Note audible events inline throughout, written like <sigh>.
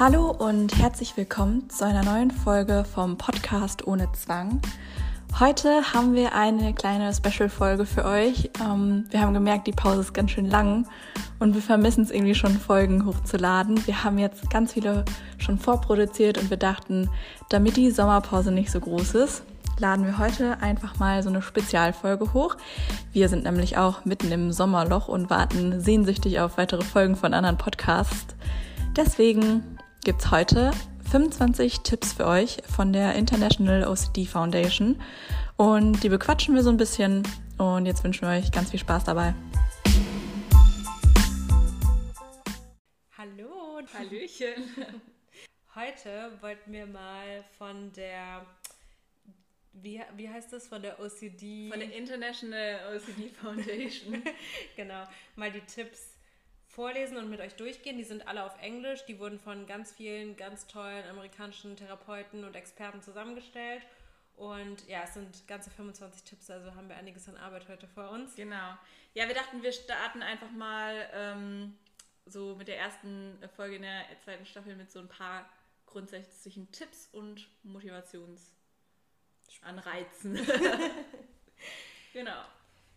Hallo und herzlich willkommen zu einer neuen Folge vom Podcast ohne Zwang. Heute haben wir eine kleine Special-Folge für euch. Ähm, wir haben gemerkt, die Pause ist ganz schön lang und wir vermissen es irgendwie schon, Folgen hochzuladen. Wir haben jetzt ganz viele schon vorproduziert und wir dachten, damit die Sommerpause nicht so groß ist, laden wir heute einfach mal so eine Spezialfolge hoch. Wir sind nämlich auch mitten im Sommerloch und warten sehnsüchtig auf weitere Folgen von anderen Podcasts. Deswegen gibt es heute 25 Tipps für euch von der International OCD Foundation. Und die bequatschen wir so ein bisschen. Und jetzt wünschen wir euch ganz viel Spaß dabei. Hallo. Hallöchen. <laughs> Heute wollten wir mal von der, wie, wie heißt das, von der OCD? Von der International OCD Foundation. <laughs> genau, mal die Tipps vorlesen und mit euch durchgehen. Die sind alle auf Englisch. Die wurden von ganz vielen ganz tollen amerikanischen Therapeuten und Experten zusammengestellt. Und ja, es sind ganze 25 Tipps, also haben wir einiges an Arbeit heute vor uns. Genau. Ja, wir dachten, wir starten einfach mal ähm, so mit der ersten Folge in der zweiten Staffel mit so ein paar grundsätzlichen Tipps und Motivationsanreizen. <laughs> genau.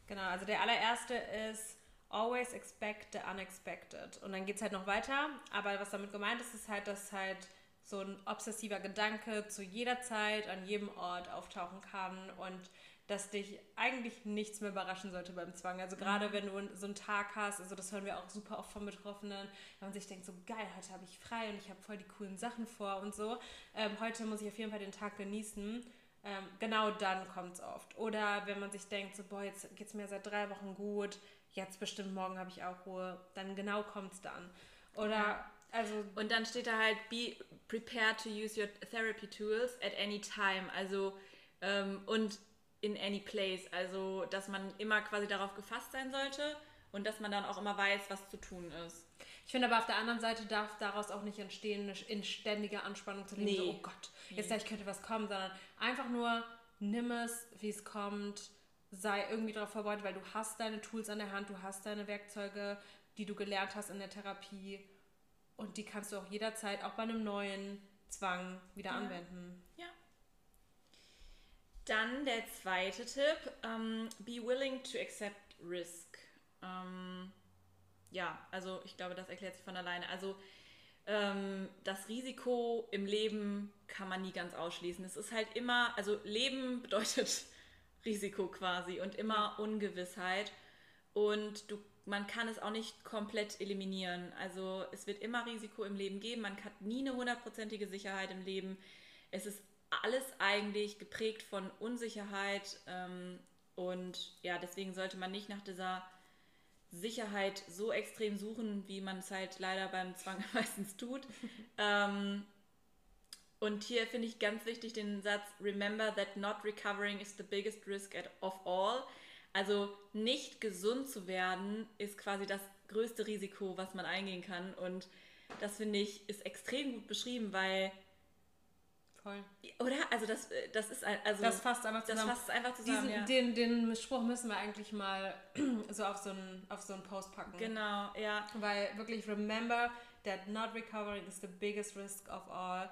Genau, also der allererste ist, always expect the unexpected. Und dann geht es halt noch weiter. Aber was damit gemeint ist, ist halt, dass halt so ein obsessiver Gedanke zu jeder Zeit, an jedem Ort auftauchen kann und dass dich eigentlich nichts mehr überraschen sollte beim Zwang. Also gerade mhm. wenn du so einen Tag hast, also das hören wir auch super oft von Betroffenen, wenn man sich denkt, so geil, heute habe ich frei und ich habe voll die coolen Sachen vor und so. Ähm, heute muss ich auf jeden Fall den Tag genießen. Ähm, genau dann kommt es oft. Oder wenn man sich denkt, so boah, jetzt geht es mir seit drei Wochen gut, jetzt bestimmt morgen habe ich auch Ruhe, dann genau kommt es dann. Oder ja. also. Und dann steht da halt, be prepared to use your therapy tools at any time. Also ähm, und in any place. Also dass man immer quasi darauf gefasst sein sollte und dass man dann auch immer weiß, was zu tun ist. Ich finde aber auf der anderen Seite darf daraus auch nicht entstehen, in ständiger Anspannung zu leben, nee. so, oh Gott, jetzt gleich könnte was kommen, sondern einfach nur nimm es, wie es kommt sei irgendwie darauf vorbereitet, weil du hast deine Tools an der Hand, du hast deine Werkzeuge, die du gelernt hast in der Therapie und die kannst du auch jederzeit, auch bei einem neuen Zwang, wieder ja. anwenden. Ja. Dann der zweite Tipp, um, ähm, be willing to accept risk. Um, ähm, ja, also ich glaube, das erklärt sich von alleine. Also ähm, das Risiko im Leben kann man nie ganz ausschließen. Es ist halt immer, also Leben <laughs> bedeutet Risiko quasi und immer Ungewissheit. Und du, man kann es auch nicht komplett eliminieren. Also es wird immer Risiko im Leben geben. Man hat nie eine hundertprozentige Sicherheit im Leben. Es ist alles eigentlich geprägt von Unsicherheit. Ähm, und ja, deswegen sollte man nicht nach dieser Sicherheit so extrem suchen, wie man es halt leider beim Zwang <laughs> meistens tut. ähm, und hier finde ich ganz wichtig den Satz, remember that not recovering is the biggest risk of all. Also nicht gesund zu werden ist quasi das größte Risiko, was man eingehen kann. Und das finde ich ist extrem gut beschrieben, weil Voll. Oder? Also das, das ist also das fasst einfach zusammen. Das fasst einfach zusammen. Diesen, ja. den, den Spruch müssen wir eigentlich mal <clears throat> so auf so einen auf so einen Post packen. Genau, ja. Weil wirklich remember that not recovering is the biggest risk of all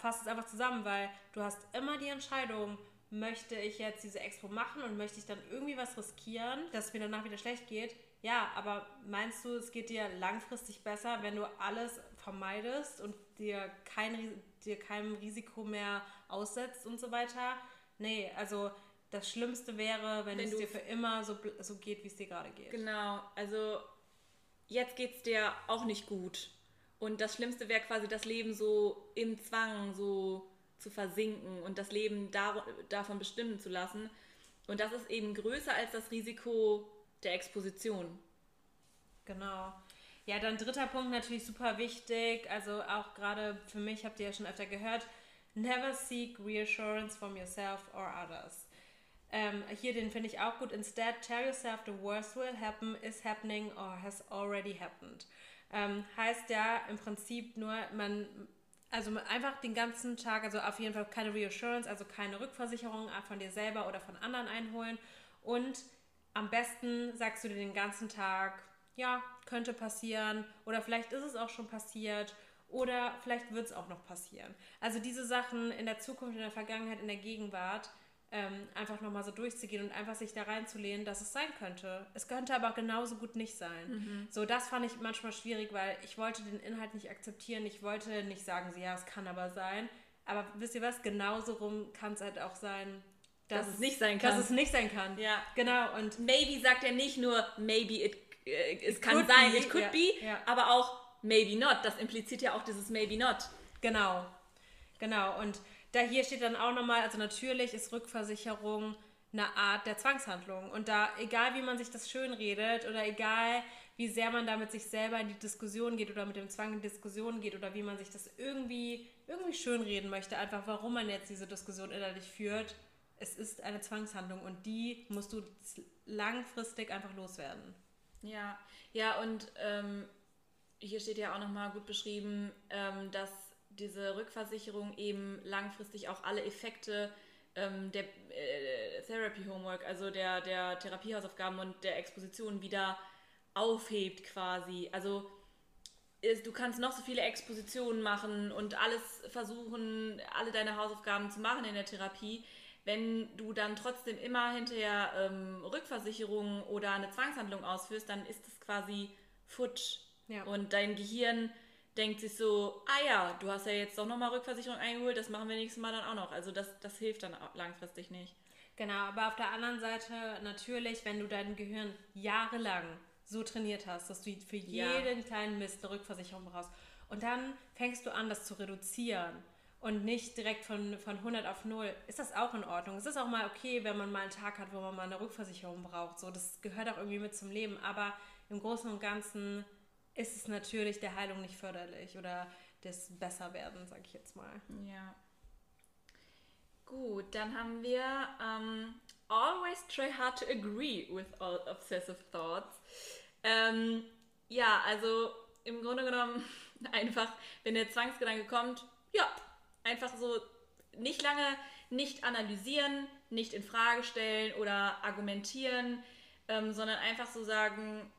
fasst es einfach zusammen, weil du hast immer die Entscheidung, möchte ich jetzt diese Expo machen und möchte ich dann irgendwie was riskieren, dass es mir danach wieder schlecht geht? Ja, aber meinst du, es geht dir langfristig besser, wenn du alles vermeidest und dir, kein, dir keinem Risiko mehr aussetzt und so weiter? Nee, also das Schlimmste wäre, wenn, wenn es dir für immer so, so geht, wie es dir gerade geht. Genau, also jetzt geht es dir auch nicht gut und das Schlimmste wäre quasi das Leben so im Zwang so zu versinken und das Leben dar davon bestimmen zu lassen. Und das ist eben größer als das Risiko der Exposition. Genau. Ja, dann dritter Punkt natürlich super wichtig. Also auch gerade für mich, habt ihr ja schon öfter gehört, never seek reassurance from yourself or others. Ähm, hier den finde ich auch gut. Instead, tell yourself the worst will happen, is happening or has already happened. Ähm, heißt ja im Prinzip nur, man, also einfach den ganzen Tag, also auf jeden Fall keine Reassurance, also keine Rückversicherung von dir selber oder von anderen einholen. Und am besten sagst du dir den ganzen Tag, ja, könnte passieren oder vielleicht ist es auch schon passiert oder vielleicht wird es auch noch passieren. Also diese Sachen in der Zukunft, in der Vergangenheit, in der Gegenwart ähm, einfach nochmal so durchzugehen und einfach sich da reinzulehnen, dass es sein könnte. Es könnte aber genauso gut nicht sein. Mhm. So, das fand ich manchmal schwierig, weil ich wollte den Inhalt nicht akzeptieren. Ich wollte nicht sagen, ja, es kann aber sein. Aber wisst ihr was? Genauso rum kann es halt auch sein, dass, dass, es nicht sein kann. Dass es nicht sein kann. Ja. Genau. Und maybe sagt er nicht nur, maybe it, äh, es kann sein, be. it could ja. be, ja. aber auch maybe not. Das impliziert ja auch dieses maybe not. Genau. Genau. Und da hier steht dann auch nochmal, also natürlich ist Rückversicherung eine Art der Zwangshandlung. Und da, egal wie man sich das schön redet oder egal wie sehr man da mit sich selber in die Diskussion geht oder mit dem Zwang in Diskussion geht oder wie man sich das irgendwie, irgendwie schön möchte, einfach warum man jetzt diese Diskussion innerlich führt, es ist eine Zwangshandlung und die musst du langfristig einfach loswerden. Ja, ja, und ähm, hier steht ja auch nochmal gut beschrieben, ähm, dass diese Rückversicherung eben langfristig auch alle Effekte ähm, der äh, Therapy Homework, also der, der Therapiehausaufgaben und der Exposition wieder aufhebt quasi. Also ist, du kannst noch so viele Expositionen machen und alles versuchen, alle deine Hausaufgaben zu machen in der Therapie. Wenn du dann trotzdem immer hinterher ähm, Rückversicherungen oder eine Zwangshandlung ausführst, dann ist es quasi futsch. Ja. Und dein Gehirn denkt sich so, ah ja, du hast ja jetzt doch nochmal Rückversicherung eingeholt, das machen wir nächstes Mal dann auch noch. Also das, das hilft dann langfristig nicht. Genau, aber auf der anderen Seite natürlich, wenn du dein Gehirn jahrelang so trainiert hast, dass du für jeden ja. kleinen Mist eine Rückversicherung brauchst und dann fängst du an, das zu reduzieren und nicht direkt von, von 100 auf 0, ist das auch in Ordnung. Es ist auch mal okay, wenn man mal einen Tag hat, wo man mal eine Rückversicherung braucht. So, das gehört auch irgendwie mit zum Leben. Aber im Großen und Ganzen ist es natürlich der Heilung nicht förderlich oder des Besserwerden, sag ich jetzt mal. Ja. Gut, dann haben wir um, ähm, always try hard to agree with all obsessive thoughts. Ähm, ja, also im Grunde genommen <laughs> einfach, wenn der Zwangsgedanke kommt, ja, einfach so nicht lange nicht analysieren, nicht in Frage stellen oder argumentieren, ähm, sondern einfach so sagen,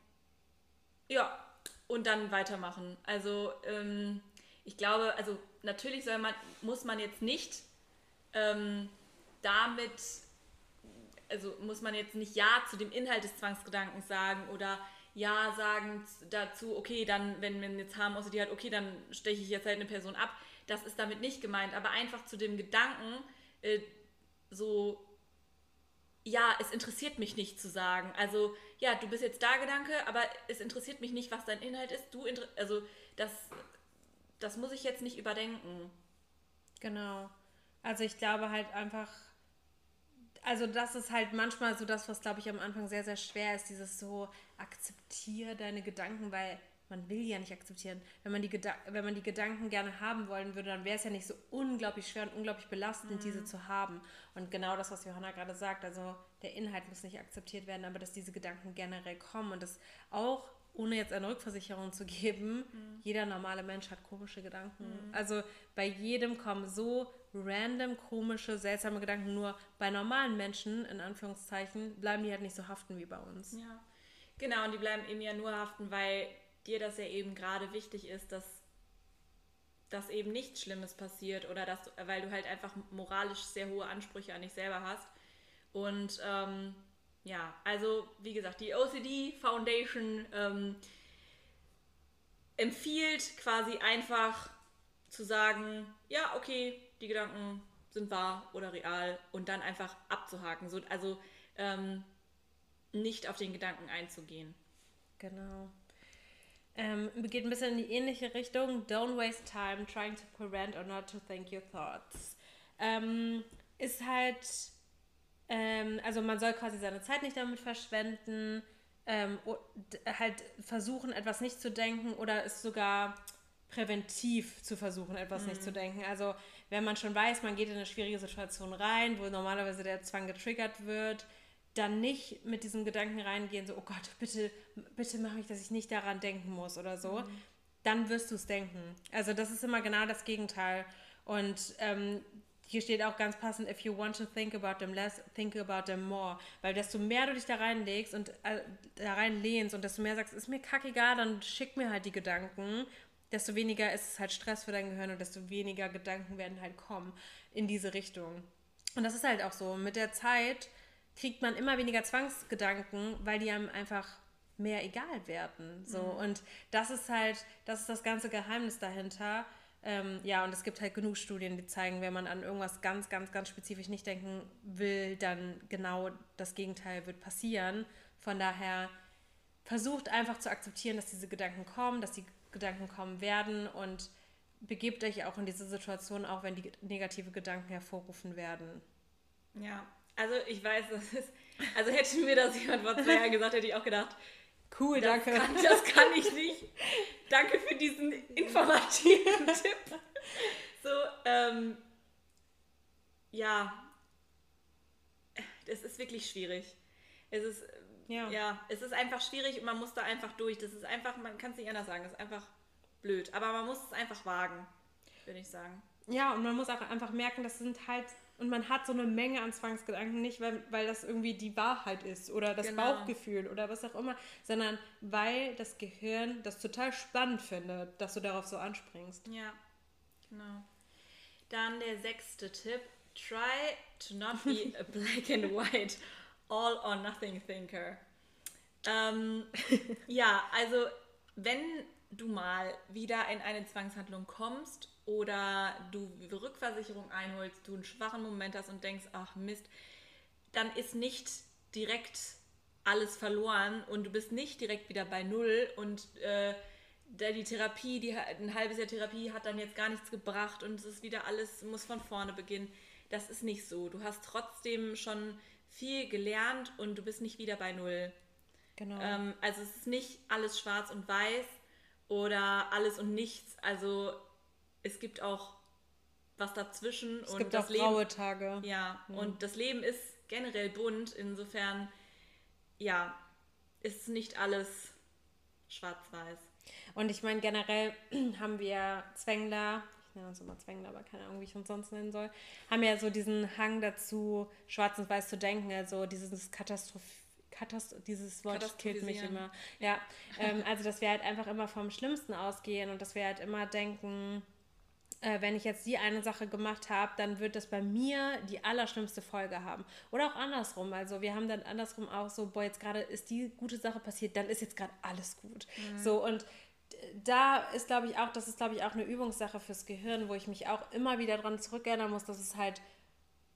ja, und dann weitermachen. Also ähm, ich glaube, also natürlich soll man, muss man jetzt nicht ähm, damit, also muss man jetzt nicht Ja zu dem Inhalt des Zwangsgedankens sagen oder Ja sagen dazu, okay, dann, wenn man jetzt die hat, okay, dann steche ich jetzt halt eine Person ab. Das ist damit nicht gemeint, aber einfach zu dem Gedanken, äh, so ja, es interessiert mich nicht zu sagen. Also, ja, du bist jetzt da, Gedanke, aber es interessiert mich nicht, was dein Inhalt ist. Du, also, das, das muss ich jetzt nicht überdenken. Genau. Also, ich glaube halt einfach, also, das ist halt manchmal so das, was, glaube ich, am Anfang sehr, sehr schwer ist, dieses so, akzeptiere deine Gedanken, weil man will ja nicht akzeptieren. Wenn man die, Geda wenn man die Gedanken gerne haben wollen würde, dann wäre es ja nicht so unglaublich schwer und unglaublich belastend, mhm. diese zu haben. Und genau das, was Johanna gerade sagt, also der Inhalt muss nicht akzeptiert werden, aber dass diese Gedanken generell kommen und das auch ohne jetzt eine Rückversicherung zu geben, mhm. jeder normale Mensch hat komische Gedanken. Mhm. Also bei jedem kommen so random, komische, seltsame Gedanken. Nur bei normalen Menschen, in Anführungszeichen, bleiben die halt nicht so haften wie bei uns. Ja, genau. Und die bleiben eben ja nur haften, weil dir das ja eben gerade wichtig ist, dass dass eben nichts Schlimmes passiert oder dass, weil du halt einfach moralisch sehr hohe Ansprüche an dich selber hast. Und ähm, ja, also wie gesagt, die OCD Foundation ähm, empfiehlt quasi einfach zu sagen, ja, okay, die Gedanken sind wahr oder real und dann einfach abzuhaken. So, also ähm, nicht auf den Gedanken einzugehen. Genau. Ähm, geht ein bisschen in die ähnliche Richtung. Don't waste time trying to prevent or not to think your thoughts. Ähm, ist halt, ähm, also man soll quasi seine Zeit nicht damit verschwenden, ähm, halt versuchen, etwas nicht zu denken oder es sogar präventiv zu versuchen, etwas mhm. nicht zu denken. Also wenn man schon weiß, man geht in eine schwierige Situation rein, wo normalerweise der Zwang getriggert wird, dann nicht mit diesem Gedanken reingehen, so, oh Gott, bitte, bitte mach mich, dass ich nicht daran denken muss oder so, mhm. dann wirst du es denken. Also das ist immer genau das Gegenteil. Und ähm, hier steht auch ganz passend, if you want to think about them less, think about them more. Weil desto mehr du dich da reinlegst und äh, da reinlehnst und desto mehr sagst, ist mir kackegal, dann schick mir halt die Gedanken, desto weniger ist es halt Stress für dein Gehirn und desto weniger Gedanken werden halt kommen in diese Richtung. Und das ist halt auch so. Mit der Zeit kriegt man immer weniger Zwangsgedanken, weil die einem einfach mehr egal werden. So. Mhm. Und das ist halt, das ist das ganze Geheimnis dahinter. Ähm, ja, und es gibt halt genug Studien, die zeigen, wenn man an irgendwas ganz, ganz, ganz spezifisch nicht denken will, dann genau das Gegenteil wird passieren. Von daher versucht einfach zu akzeptieren, dass diese Gedanken kommen, dass die Gedanken kommen werden und begebt euch auch in diese Situation, auch wenn die negative Gedanken hervorrufen werden. Ja, also ich weiß, das ist, also hätte mir das jemand vor zwei Jahren gesagt, hätte ich auch gedacht, cool, das danke. Kann, das kann ich nicht. danke für diesen informativen <laughs> Tipp. So, ähm, ja, das ist wirklich schwierig. Es ist, ja. ja, es ist einfach schwierig und man muss da einfach durch. Das ist einfach, man kann es nicht anders sagen, es ist einfach blöd. Aber man muss es einfach wagen, würde ich sagen. Ja, und man muss auch einfach merken, das sind halt, und man hat so eine Menge an Zwangsgedanken, nicht weil, weil das irgendwie die Wahrheit ist oder das genau. Bauchgefühl oder was auch immer, sondern weil das Gehirn das total spannend findet, dass du darauf so anspringst. Ja, genau. Dann der sechste Tipp. Try to not be <laughs> a black and white, all or nothing thinker. Ähm, <laughs> ja, also wenn du mal wieder in eine Zwangshandlung kommst oder du Rückversicherung einholst, du einen schwachen Moment hast und denkst, ach Mist, dann ist nicht direkt alles verloren und du bist nicht direkt wieder bei Null und äh, die Therapie, die, ein halbes Jahr Therapie hat dann jetzt gar nichts gebracht und es ist wieder alles, muss von vorne beginnen. Das ist nicht so. Du hast trotzdem schon viel gelernt und du bist nicht wieder bei Null. Genau. Ähm, also es ist nicht alles schwarz und weiß oder alles und nichts. Also es gibt auch was dazwischen. Es und gibt das auch Leben, graue Tage. Ja, mhm. und das Leben ist generell bunt. Insofern, ja, ist nicht alles schwarz-weiß. Und ich meine, generell <clears throat> haben wir Zwängler, ich nenne uns immer Zwängler, aber keine Ahnung, wie ich uns sonst nennen soll, haben ja so diesen Hang dazu, schwarz und weiß zu denken, also dieses Katastroph Katast dieses Wort killt mich immer. Ja, ähm, also dass wir halt einfach immer vom Schlimmsten ausgehen und dass wir halt immer denken, äh, wenn ich jetzt die eine Sache gemacht habe, dann wird das bei mir die allerschlimmste Folge haben. Oder auch andersrum. Also wir haben dann andersrum auch so, boah, jetzt gerade ist die gute Sache passiert, dann ist jetzt gerade alles gut. Mhm. So und da ist, glaube ich, auch, das ist, glaube ich, auch eine Übungssache fürs Gehirn, wo ich mich auch immer wieder dran zurückerinnern muss, dass es halt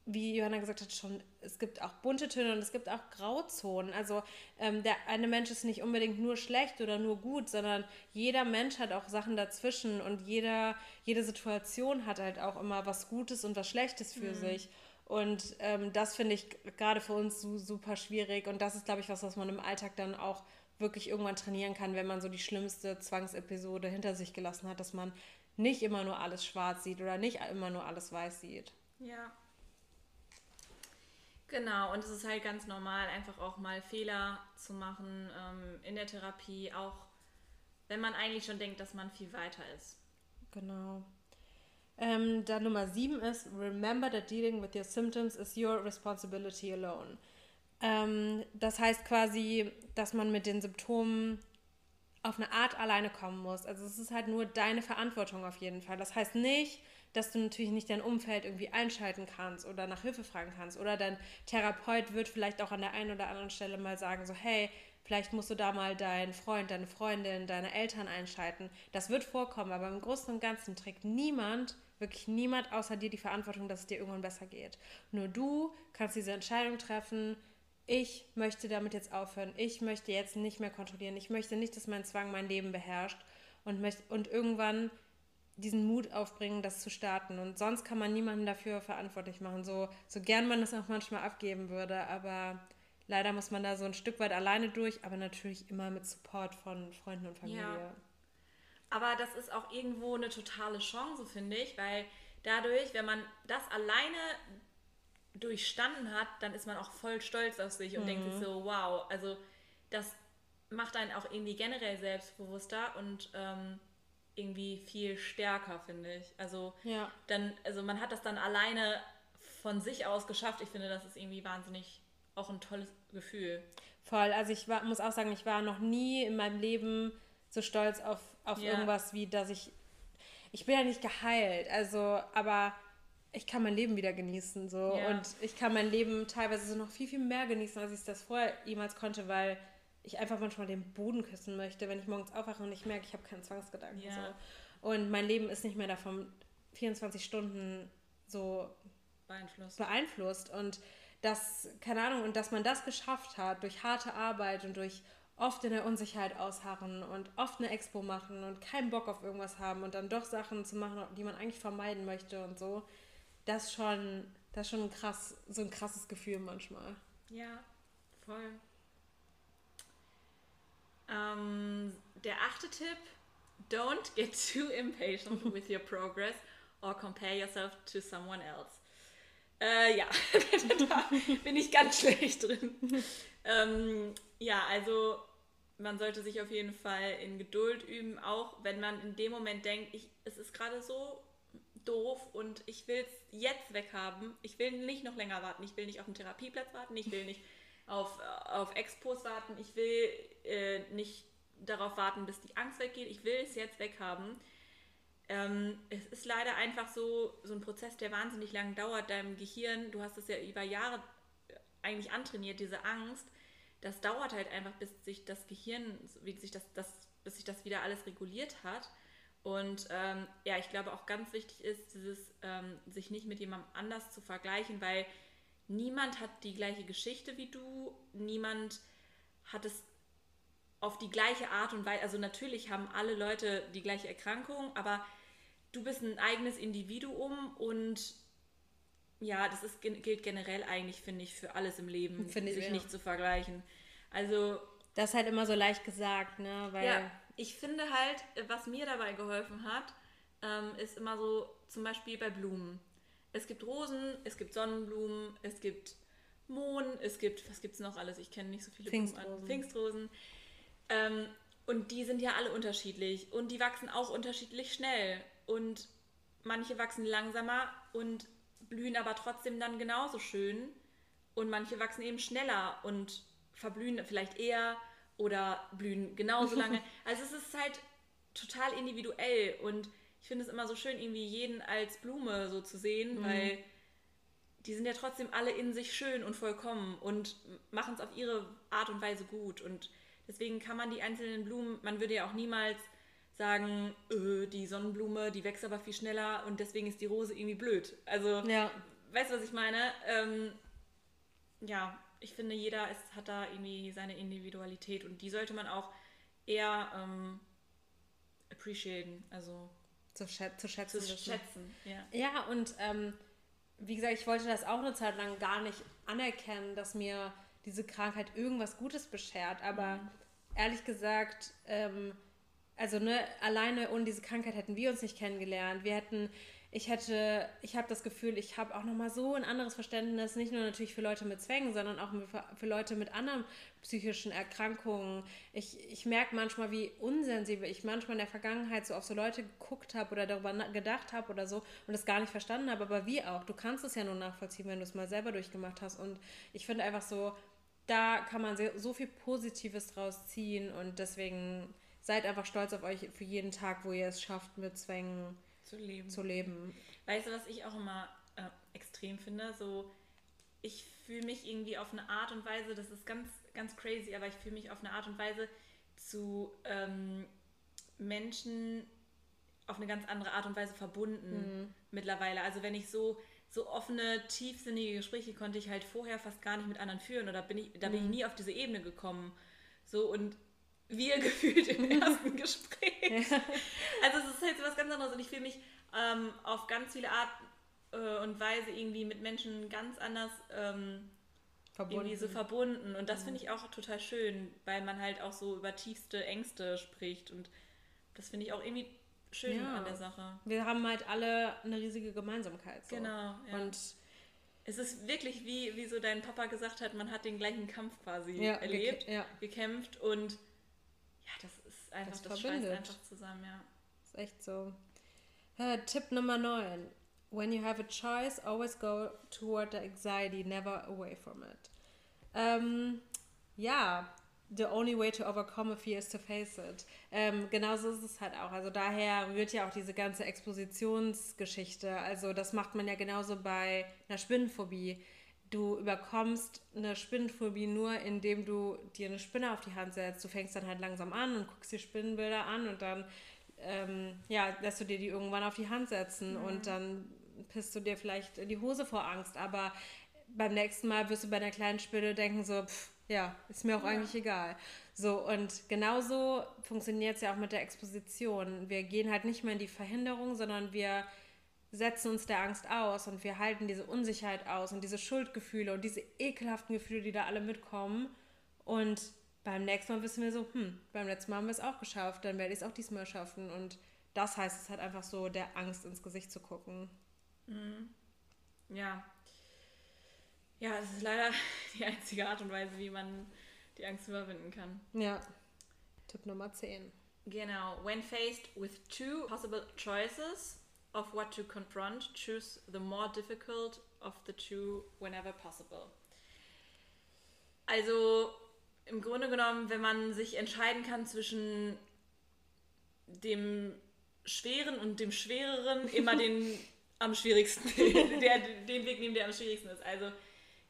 wie Johanna gesagt hat, schon, es gibt auch bunte Töne und es gibt auch Grauzonen. Also ähm, der eine Mensch ist nicht unbedingt nur schlecht oder nur gut, sondern jeder Mensch hat auch Sachen dazwischen und jeder, jede Situation hat halt auch immer was Gutes und was Schlechtes für mhm. sich. Und ähm, das finde ich gerade für uns so, super schwierig. Und das ist, glaube ich, was, was man im Alltag dann auch wirklich irgendwann trainieren kann, wenn man so die schlimmste Zwangsepisode hinter sich gelassen hat, dass man nicht immer nur alles schwarz sieht oder nicht immer nur alles weiß sieht. Ja, Genau, und es ist halt ganz normal, einfach auch mal Fehler zu machen ähm, in der Therapie, auch wenn man eigentlich schon denkt, dass man viel weiter ist. Genau. Ähm, dann Nummer sieben ist, remember that dealing with your symptoms is your responsibility alone. Ähm, das heißt quasi, dass man mit den Symptomen auf eine Art alleine kommen muss. Also es ist halt nur deine Verantwortung auf jeden Fall. Das heißt nicht, dass du natürlich nicht dein Umfeld irgendwie einschalten kannst oder nach Hilfe fragen kannst. Oder dein Therapeut wird vielleicht auch an der einen oder anderen Stelle mal sagen, so hey, vielleicht musst du da mal deinen Freund, deine Freundin, deine Eltern einschalten. Das wird vorkommen, aber im Großen und Ganzen trägt niemand, wirklich niemand außer dir die Verantwortung, dass es dir irgendwann besser geht. Nur du kannst diese Entscheidung treffen, ich möchte damit jetzt aufhören. Ich möchte jetzt nicht mehr kontrollieren. Ich möchte nicht, dass mein Zwang mein Leben beherrscht. Und, möchte, und irgendwann diesen Mut aufbringen, das zu starten. Und sonst kann man niemanden dafür verantwortlich machen. So, so gern man das auch manchmal abgeben würde, aber leider muss man da so ein Stück weit alleine durch, aber natürlich immer mit Support von Freunden und Familie. Ja. Aber das ist auch irgendwo eine totale Chance, finde ich, weil dadurch, wenn man das alleine durchstanden hat, dann ist man auch voll stolz auf sich und mhm. denkt sich so, wow, also das macht einen auch irgendwie generell selbstbewusster und ähm, irgendwie viel stärker, finde ich. Also ja. dann, also man hat das dann alleine von sich aus geschafft. Ich finde, das ist irgendwie wahnsinnig auch ein tolles Gefühl. Voll. Also ich war, muss auch sagen, ich war noch nie in meinem Leben so stolz auf, auf Ja. irgendwas wie, dass ich, ich bin ja nicht geheilt, also, aber ich kann mein Leben wieder genießen, so. Ja. Und ich kann mein Leben teilweise so noch viel, viel mehr genießen, als ich das vorher jemals konnte, weil ich einfach manchmal den Boden küssen möchte, wenn ich morgens aufwache und ich merke, ich habe keinen Zwangsgedanken, Ja. so. Und mein Leben ist nicht mehr davon 24 Stunden so Beeinflusst. beeinflusst und das, keine Ahnung, und dass man das geschafft hat durch harte Arbeit und durch oft in der Unsicherheit ausharren und oft eine Expo machen und keinen Bock auf irgendwas haben und dann doch Sachen zu machen, die man eigentlich vermeiden möchte und so, das schon, das ist schon krass, so ein krasses Gefühl manchmal. Ja, voll. Ähm, der achte Tipp: Don't get too impatient <laughs> with your progress or compare yourself to someone else. Äh, ja, <laughs> da bin ich ganz schlecht drin. ähm, ja, also man sollte sich auf jeden Fall in Geduld üben, auch wenn man in dem Moment denkt, ich, es ist gerade so doof und ich will es jetzt weghaben. Ich will nicht noch länger warten. Ich will nicht auf einen Therapieplatz warten. Ich will nicht auf, auf Expos warten. Ich will äh, nicht darauf warten, bis die Angst weggeht. Ich will es jetzt weghaben. Ähm, es ist leider einfach so, so ein Prozess, der wahnsinnig lang dauert. Deinem Gehirn, du hast es ja über Jahre eigentlich antrainiert, diese Angst. Das dauert halt einfach, bis sich das Gehirn, wie sich das, das, bis sich das wieder alles reguliert hat. Und ähm, ja, ich glaube auch ganz wichtig ist, dieses ähm, sich nicht mit jemandem anders zu vergleichen, weil niemand hat die gleiche Geschichte wie du, niemand hat es auf die gleiche Art und Weise, also natürlich haben alle Leute die gleiche Erkrankung, aber du bist ein eigenes Individuum und ja, das ist, gilt generell eigentlich, finde ich, für alles im Leben, Finde ich, sich ja. nicht zu vergleichen. Also Das ist halt immer so leicht gesagt, ne? Weil ja, ich finde halt, was mir dabei geholfen hat, ähm, ist immer so, zum Beispiel bei Blumen. Es gibt Rosen, es gibt Sonnenblumen, es gibt Mohn, es gibt, was gibt es noch alles? Ich kenne nicht so viele Blumen Pfingstrosen. an. Pfingstrosen. Ähm, und die sind ja alle unterschiedlich und die wachsen auch unterschiedlich schnell. Und manche wachsen langsamer und blühen aber trotzdem dann genauso schön. Und manche wachsen eben schneller und verblühen vielleicht eher oder blühen genauso <laughs> lange. Also es ist halt total individuell und ich finde es immer so schön, irgendwie jeden als Blume so zu sehen, weil die sind ja trotzdem alle in sich schön und vollkommen und machen es auf ihre Art und Weise gut. Und deswegen kann man die einzelnen Blumen, man würde ja auch niemals sagen, äh, die Sonnenblume, die wächst aber viel schneller und deswegen ist die Rose irgendwie blöd. Also, ja, weißt du, was ich meine? Ähm, ja, ich finde, jeder ist, hat da irgendwie seine Individualität und die sollte man auch eher ähm, appreciaten, also zu, schä zu schätzen. zu schätzen. Ja. Ja, und ähm, wie gesagt, ich wollte das auch eine Zeit lang gar nicht anerkennen, dass mir diese Krankheit irgendwas Gutes beschert. Aber ehrlich gesagt, ähm, also ne, alleine ohne diese Krankheit hätten wir uns nicht kennengelernt. Wir hätten, ich hätte, ich habe das Gefühl, ich habe auch nochmal so ein anderes Verständnis, nicht nur natürlich für Leute mit Zwängen, sondern auch für, Leute mit anderen psychischen Erkrankungen. Ich, ich merke manchmal, wie unsensibel ich manchmal in der Vergangenheit so auf so Leute geguckt habe oder darüber gedacht habe oder so und es gar nicht verstanden habe, aber wie auch. Du kannst es ja nur nachvollziehen, wenn du es mal selber durchgemacht hast. Und ich finde einfach so, da kann man so viel Positives draus ziehen und deswegen seid einfach stolz auf euch für jeden Tag, wo ihr es schafft, mit Zwängen Zu leben. zu leben. Weißt du, was ich auch immer äh, extrem finde? So, ich fühle mich irgendwie auf eine Art und Weise, das ist ganz, ganz crazy, aber ich fühle mich auf eine Art und Weise zu ähm, Menschen auf eine ganz andere Art und Weise verbunden mittlerweile. Also wenn ich so so offene, tiefsinnige Gespräche konnte ich halt vorher fast gar nicht mit anderen führen oder bin ich, da bin ich nie auf diese Ebene gekommen. So und wir <laughs> gefühlt im <laughs> ersten Gespräch. <laughs> Also es ist halt so was ganz anderes und ich fühle mich ähm, auf ganz viele Art äh, und Weise irgendwie mit Menschen ganz anders ähm, Verbunden. irgendwie so verbunden. Und das finde ich auch total schön, weil man halt auch so über tiefste Ängste spricht. Und das finde ich auch irgendwie schön Ja. an der Sache. Wir haben halt alle eine riesige Gemeinsamkeit. So. Genau. Ja. Und es ist wirklich, wie, wie so dein Papa gesagt hat, man hat den gleichen Kampf quasi ja, erlebt, gekämpft und ja, das ist einfach, Das das, schweißt verbindet. einfach zusammen, ja. ist echt so. Äh, Tipp Nummer 9. When you have a choice, always go toward the anxiety, never away from it. Ähm, ja, the only way to overcome a fear is to face it. Ähm, genauso ist es halt auch. Also daher rührt ja auch diese ganze Expositionsgeschichte. Also das macht man ja genauso bei einer Spinnenphobie. Du überkommst eine Spinnenphobie nur, indem du dir eine Spinne auf die Hand setzt. Du fängst dann halt langsam an und guckst dir Spinnenbilder an und dann ähm, ja, lässt du dir die irgendwann auf die Hand setzen mhm. und dann pisst du dir vielleicht in die Hose vor Angst. Aber beim nächsten Mal wirst du bei einer kleinen Spinne denken so, pff, ja, ist mir auch ja. eigentlich egal. So, und genauso funktioniert es ja auch mit der Exposition. Wir gehen halt nicht mehr in die Verhinderung, sondern wir setzen uns der Angst aus und wir halten diese Unsicherheit aus und diese Schuldgefühle und diese ekelhaften Gefühle, die da alle mitkommen. Und beim nächsten Mal wissen wir so, hm, beim letzten Mal haben wir es auch geschafft, dann werde ich es auch diesmal schaffen. Und das heißt es halt einfach so, der Angst ins Gesicht zu gucken. Mhm. Ja, ja, es ist leider <laughs> die einzige Art und Weise, wie man die Angst überwinden kann. Ja. Tipp Nummer 10. Genau. When faced with two possible choices of what to confront, choose the more difficult of the two whenever possible. Also im Grunde genommen, wenn man sich entscheiden kann zwischen dem Schweren und dem Schwereren, immer <laughs> den am schwierigsten, <laughs> der, den Weg nehmen, der am schwierigsten ist. Also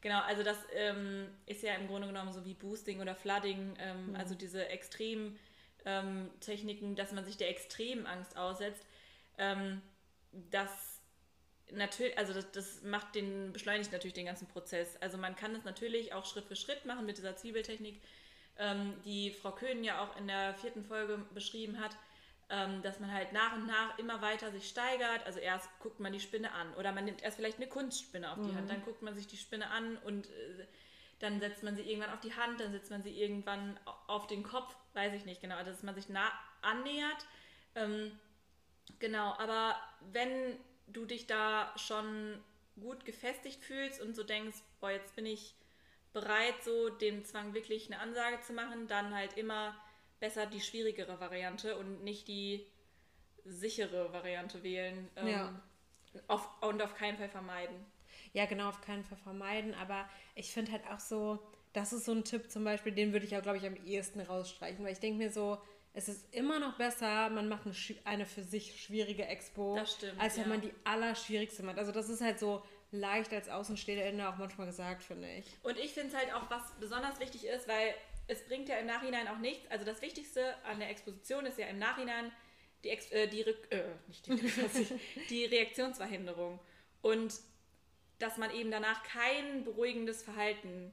Genau, also das ähm, ist ja im Grunde genommen so wie Boosting oder Flooding, ähm, mhm. also diese Extremtechniken, ähm, dass man sich der extremen Angst aussetzt. Ähm, das natürlich, also das, das, macht den, beschleunigt natürlich den ganzen Prozess. Also man kann es natürlich auch Schritt für Schritt machen mit dieser Zwiebeltechnik, ähm, die Frau Köhn ja auch in der vierten Folge beschrieben hat ähm, dass man halt nach und nach immer weiter sich steigert. Also erst guckt man die Spinne an oder man nimmt erst vielleicht eine Kunstspinne auf die mhm. Hand, dann guckt man sich die Spinne an und äh, dann setzt man sie irgendwann auf die Hand, dann setzt man sie irgendwann auf den Kopf, weiß ich nicht genau, also dass man sich nah annähert. Ähm, genau, aber wenn du dich da schon gut gefestigt fühlst und so denkst, boah, jetzt bin ich bereit, so dem Zwang wirklich eine Ansage zu machen, dann halt immer besser die schwierigere Variante und nicht die sichere Variante wählen. Ähm, ja. Auf, und auf keinen Fall vermeiden. Ja, genau, auf keinen Fall vermeiden. Aber ich finde halt auch so, das ist so ein Tipp zum Beispiel, den würde ich auch, glaube ich, am ehesten rausstreichen, weil ich denke mir so, es ist immer noch besser, man macht eine, eine für sich schwierige Expo, stimmt, als wenn ja. man die allerschwierigste macht. Also das ist halt so leicht als Außenstehende auch manchmal gesagt, finde ich. Und ich finde es halt auch, was besonders wichtig ist, weil es bringt ja im Nachhinein auch nichts. Also das Wichtigste an der Exposition ist ja im Nachhinein die, Ex äh, die, äh, nicht die, <laughs> die Reaktionsverhinderung. Und dass man eben danach kein beruhigendes Verhalten,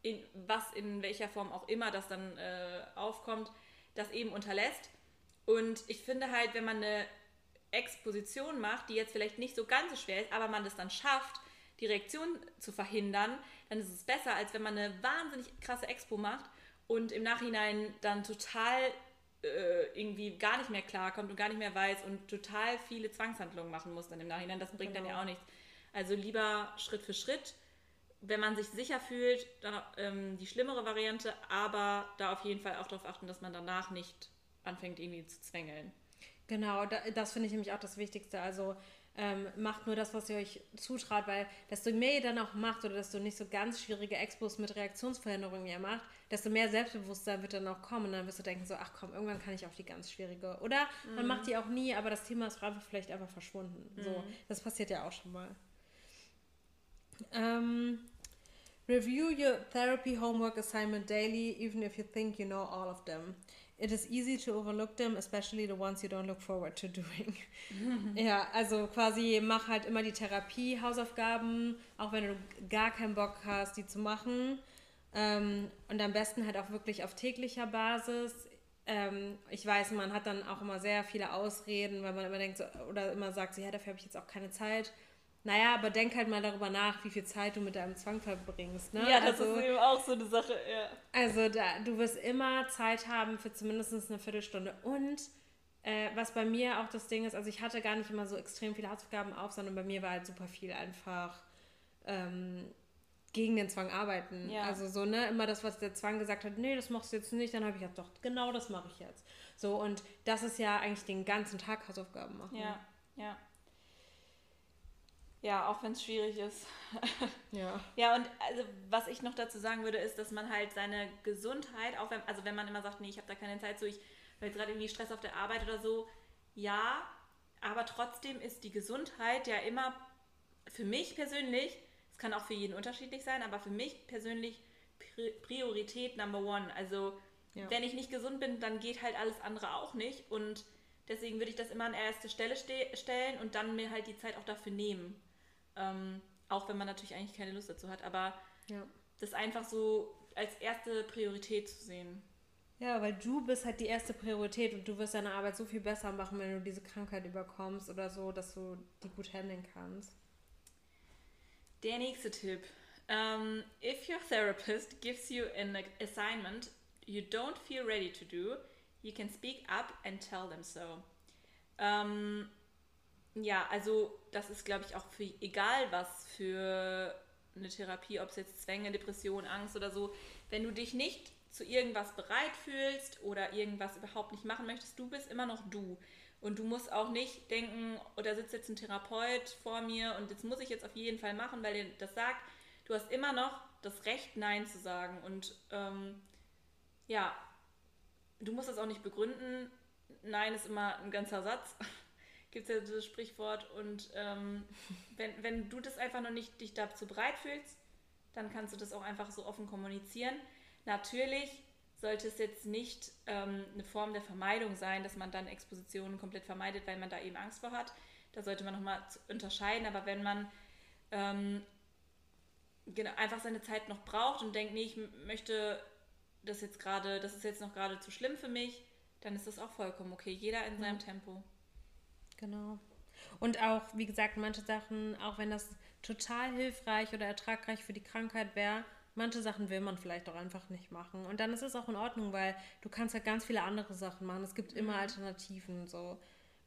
in, was in welcher Form auch immer das dann äh, aufkommt, das eben unterlässt. Und ich finde halt, wenn man eine Exposition macht, die jetzt vielleicht nicht so ganz so schwer ist, aber man das dann schafft, die Reaktion zu verhindern, dann ist es besser, als wenn man eine wahnsinnig krasse Expo macht und im Nachhinein dann total äh, irgendwie gar nicht mehr klarkommt und gar nicht mehr weiß und total viele Zwangshandlungen machen muss dann im Nachhinein. Das bringt genau. dann ja auch nichts. Also lieber Schritt für Schritt. Wenn man sich sicher fühlt, dann ähm, die schlimmere Variante, aber da auf jeden Fall auch darauf achten, dass man danach nicht anfängt, irgendwie zu zwängeln. Genau, das finde ich nämlich auch das Wichtigste. Also ähm, macht nur das, was ihr euch zutraut, weil desto mehr ihr dann auch macht oder desto nicht so ganz schwierige Expos mit Reaktionsverhinderungen ihr macht, desto mehr Selbstbewusstsein wird dann auch kommen und dann wirst du denken so, ach komm, irgendwann kann ich auf die ganz schwierige. Oder mhm. man macht die auch nie, aber das Thema ist einfach vielleicht einfach verschwunden. Mhm. So, das passiert ja auch schon mal. Ähm, review your therapy homework assignment daily, even if you think you know all of them. It is easy to overlook them, especially the ones you don't look forward to <laughs> doing. <laughs> ja, also quasi mach halt immer die Therapie-Hausaufgaben, auch wenn du gar keinen Bock hast, die zu machen. Ähm, und am besten halt auch wirklich auf täglicher Basis. Ähm, ich weiß, man hat dann auch immer sehr viele Ausreden, weil man immer denkt so, oder immer sagt so, ja, dafür habe ich jetzt auch keine Zeit. Naja, aber denk halt mal darüber nach, wie viel Zeit du mit deinem Zwang verbringst. Ne? Ja, das also, ist eben auch so eine Sache, ja. Also da, du wirst immer Zeit haben für zumindest eine Viertelstunde. Und äh, was bei mir auch das Ding ist, also ich hatte gar nicht immer so extrem viele Hausaufgaben auf, sondern bei mir war halt super viel einfach ähm, gegen den Zwang arbeiten. Ja. Also so, ne, immer das, was der Zwang gesagt hat, nee, das machst du jetzt nicht, dann habe ich ja doch, genau das mache ich jetzt. So, und das ist ja eigentlich den ganzen Tag Hausaufgaben machen. Ja, ja. Ja, auch wenn es schwierig ist. <laughs> Ja. Ja, und also was ich noch dazu sagen würde, ist, dass man halt seine Gesundheit, auch wenn, also wenn man immer sagt, nee, ich habe da keine Zeit, so ich habe jetzt gerade irgendwie Stress auf der Arbeit oder so, ja, aber trotzdem ist die Gesundheit ja immer für mich persönlich, es kann auch für jeden unterschiedlich sein, aber für mich persönlich Priorität Number One. Also ja. wenn ich nicht gesund bin, dann geht halt alles andere auch nicht und deswegen würde ich das immer an erste Stelle ste stellen und dann mir halt die Zeit auch dafür nehmen. Ähm, auch wenn man natürlich eigentlich keine Lust dazu hat, aber ja. das einfach so als erste Priorität zu sehen. Ja, weil du bist halt die erste Priorität und du wirst deine Arbeit so viel besser machen, wenn du diese Krankheit überkommst oder so, dass du die gut handeln kannst. Der nächste Tipp. Um, if your therapist gives you an assignment you don't feel ready to do, you can speak up and tell them so. Um, ja, also das ist, glaube ich, auch für egal was für eine Therapie, ob es jetzt Zwänge, Depression, Angst oder so, wenn du dich nicht zu irgendwas bereit fühlst oder irgendwas überhaupt nicht machen möchtest, du bist immer noch du. Und du musst auch nicht denken, oder oh, sitzt jetzt ein Therapeut vor mir und jetzt muss ich jetzt auf jeden Fall machen, weil er das sagt. Du hast immer noch das Recht, Nein zu sagen. Und ähm, ja, du musst das auch nicht begründen. Nein ist immer ein ganzer Satz. Gibt es ja dieses Sprichwort. Und ähm, wenn, wenn du das einfach noch nicht dich dazu bereit fühlst, dann kannst du das auch einfach so offen kommunizieren. Natürlich sollte es jetzt nicht ähm, eine Form der Vermeidung sein, dass man dann Expositionen komplett vermeidet, weil man da eben Angst vor hat. Da sollte man nochmal unterscheiden. Aber wenn man ähm, genau, einfach seine Zeit noch braucht und denkt, nee, ich möchte das jetzt gerade, das ist jetzt noch gerade zu schlimm für mich, dann ist das auch vollkommen okay. Jeder in seinem Tempo. Genau. Und auch, wie gesagt, manche Sachen, auch wenn das total hilfreich oder ertragreich für die Krankheit wäre, manche Sachen will man vielleicht auch einfach nicht machen. Und dann ist es auch in Ordnung, weil du kannst halt ganz viele andere Sachen machen. Es gibt immer mhm. Alternativen so.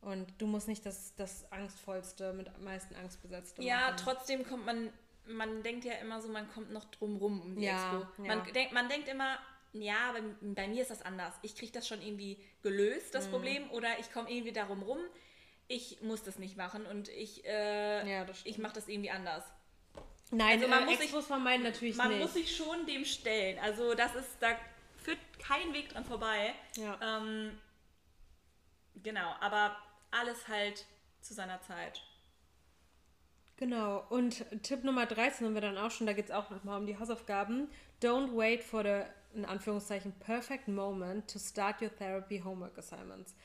Und du musst nicht das, das Angstvollste, mit am meisten Angst besetzte Ja, machen. trotzdem kommt man, man denkt ja immer so, man kommt noch drum rum um die ja, Expo. Man, ja. denk, man denkt immer, ja, bei, bei, mir ist das anders. Ich kriege das schon irgendwie gelöst, das mhm. Problem, oder ich komme irgendwie darum rum. Ich muss das nicht machen und ich, äh, ja, ich mache das irgendwie anders. Nein, also man äh, muss sich, vermeiden natürlich man nicht. Man muss sich schon dem stellen. Also das ist, da führt kein Weg dran vorbei. Ja. Ähm, genau, aber alles halt zu seiner Zeit. Genau, und Tipp Nummer 13 haben wir dann auch schon, da geht es auch nochmal um die Hausaufgaben. Don't wait for the, in Anführungszeichen, perfect moment to start your therapy homework assignments.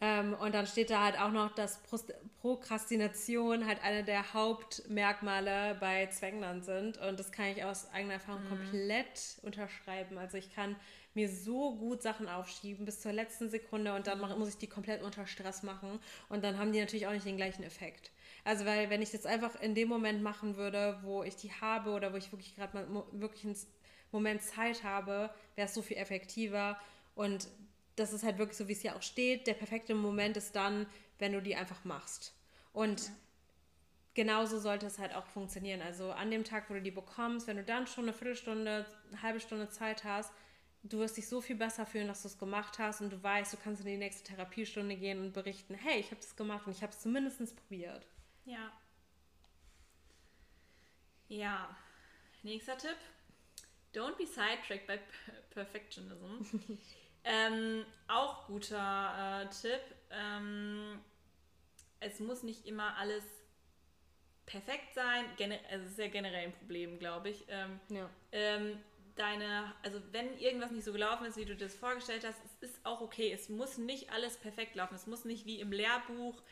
Ähm, und dann steht da halt auch noch, dass Prokrastination halt eine der Hauptmerkmale bei Zwänglern sind. Und das kann ich aus eigener Erfahrung mhm. komplett unterschreiben. Also ich kann mir so gut Sachen aufschieben bis zur letzten Sekunde und dann muss ich die komplett unter Stress machen. Und dann haben die natürlich auch nicht den gleichen Effekt. Also weil wenn ich das einfach in dem Moment machen würde, wo ich die habe oder wo ich wirklich gerade mal wirklich einen Moment Zeit habe, wäre es so viel effektiver. Und das ist halt wirklich so, wie es ja auch steht. Der perfekte Moment ist dann, wenn du die einfach machst. Und ja. genauso sollte es halt auch funktionieren. Also an dem Tag, wo du die bekommst, wenn du dann schon eine Viertelstunde, eine halbe Stunde Zeit hast, du wirst dich so viel besser fühlen, dass du es gemacht hast und du weißt, du kannst in die nächste Therapiestunde gehen und berichten, hey, ich habe das gemacht und ich habe es zumindest probiert. Ja. Ja. Nächster Tipp. Don't be sidetracked by perfectionism. <laughs> Ähm, auch guter äh, Tipp. Ähm, es muss nicht immer alles perfekt sein. Gener also es ist ja generell ein Problem, glaube ich. Ähm, ja. Ähm, deine, also wenn irgendwas nicht so gelaufen ist, wie du das vorgestellt hast, es ist auch okay. Es muss nicht alles perfekt laufen. Es muss nicht wie im Lehrbuch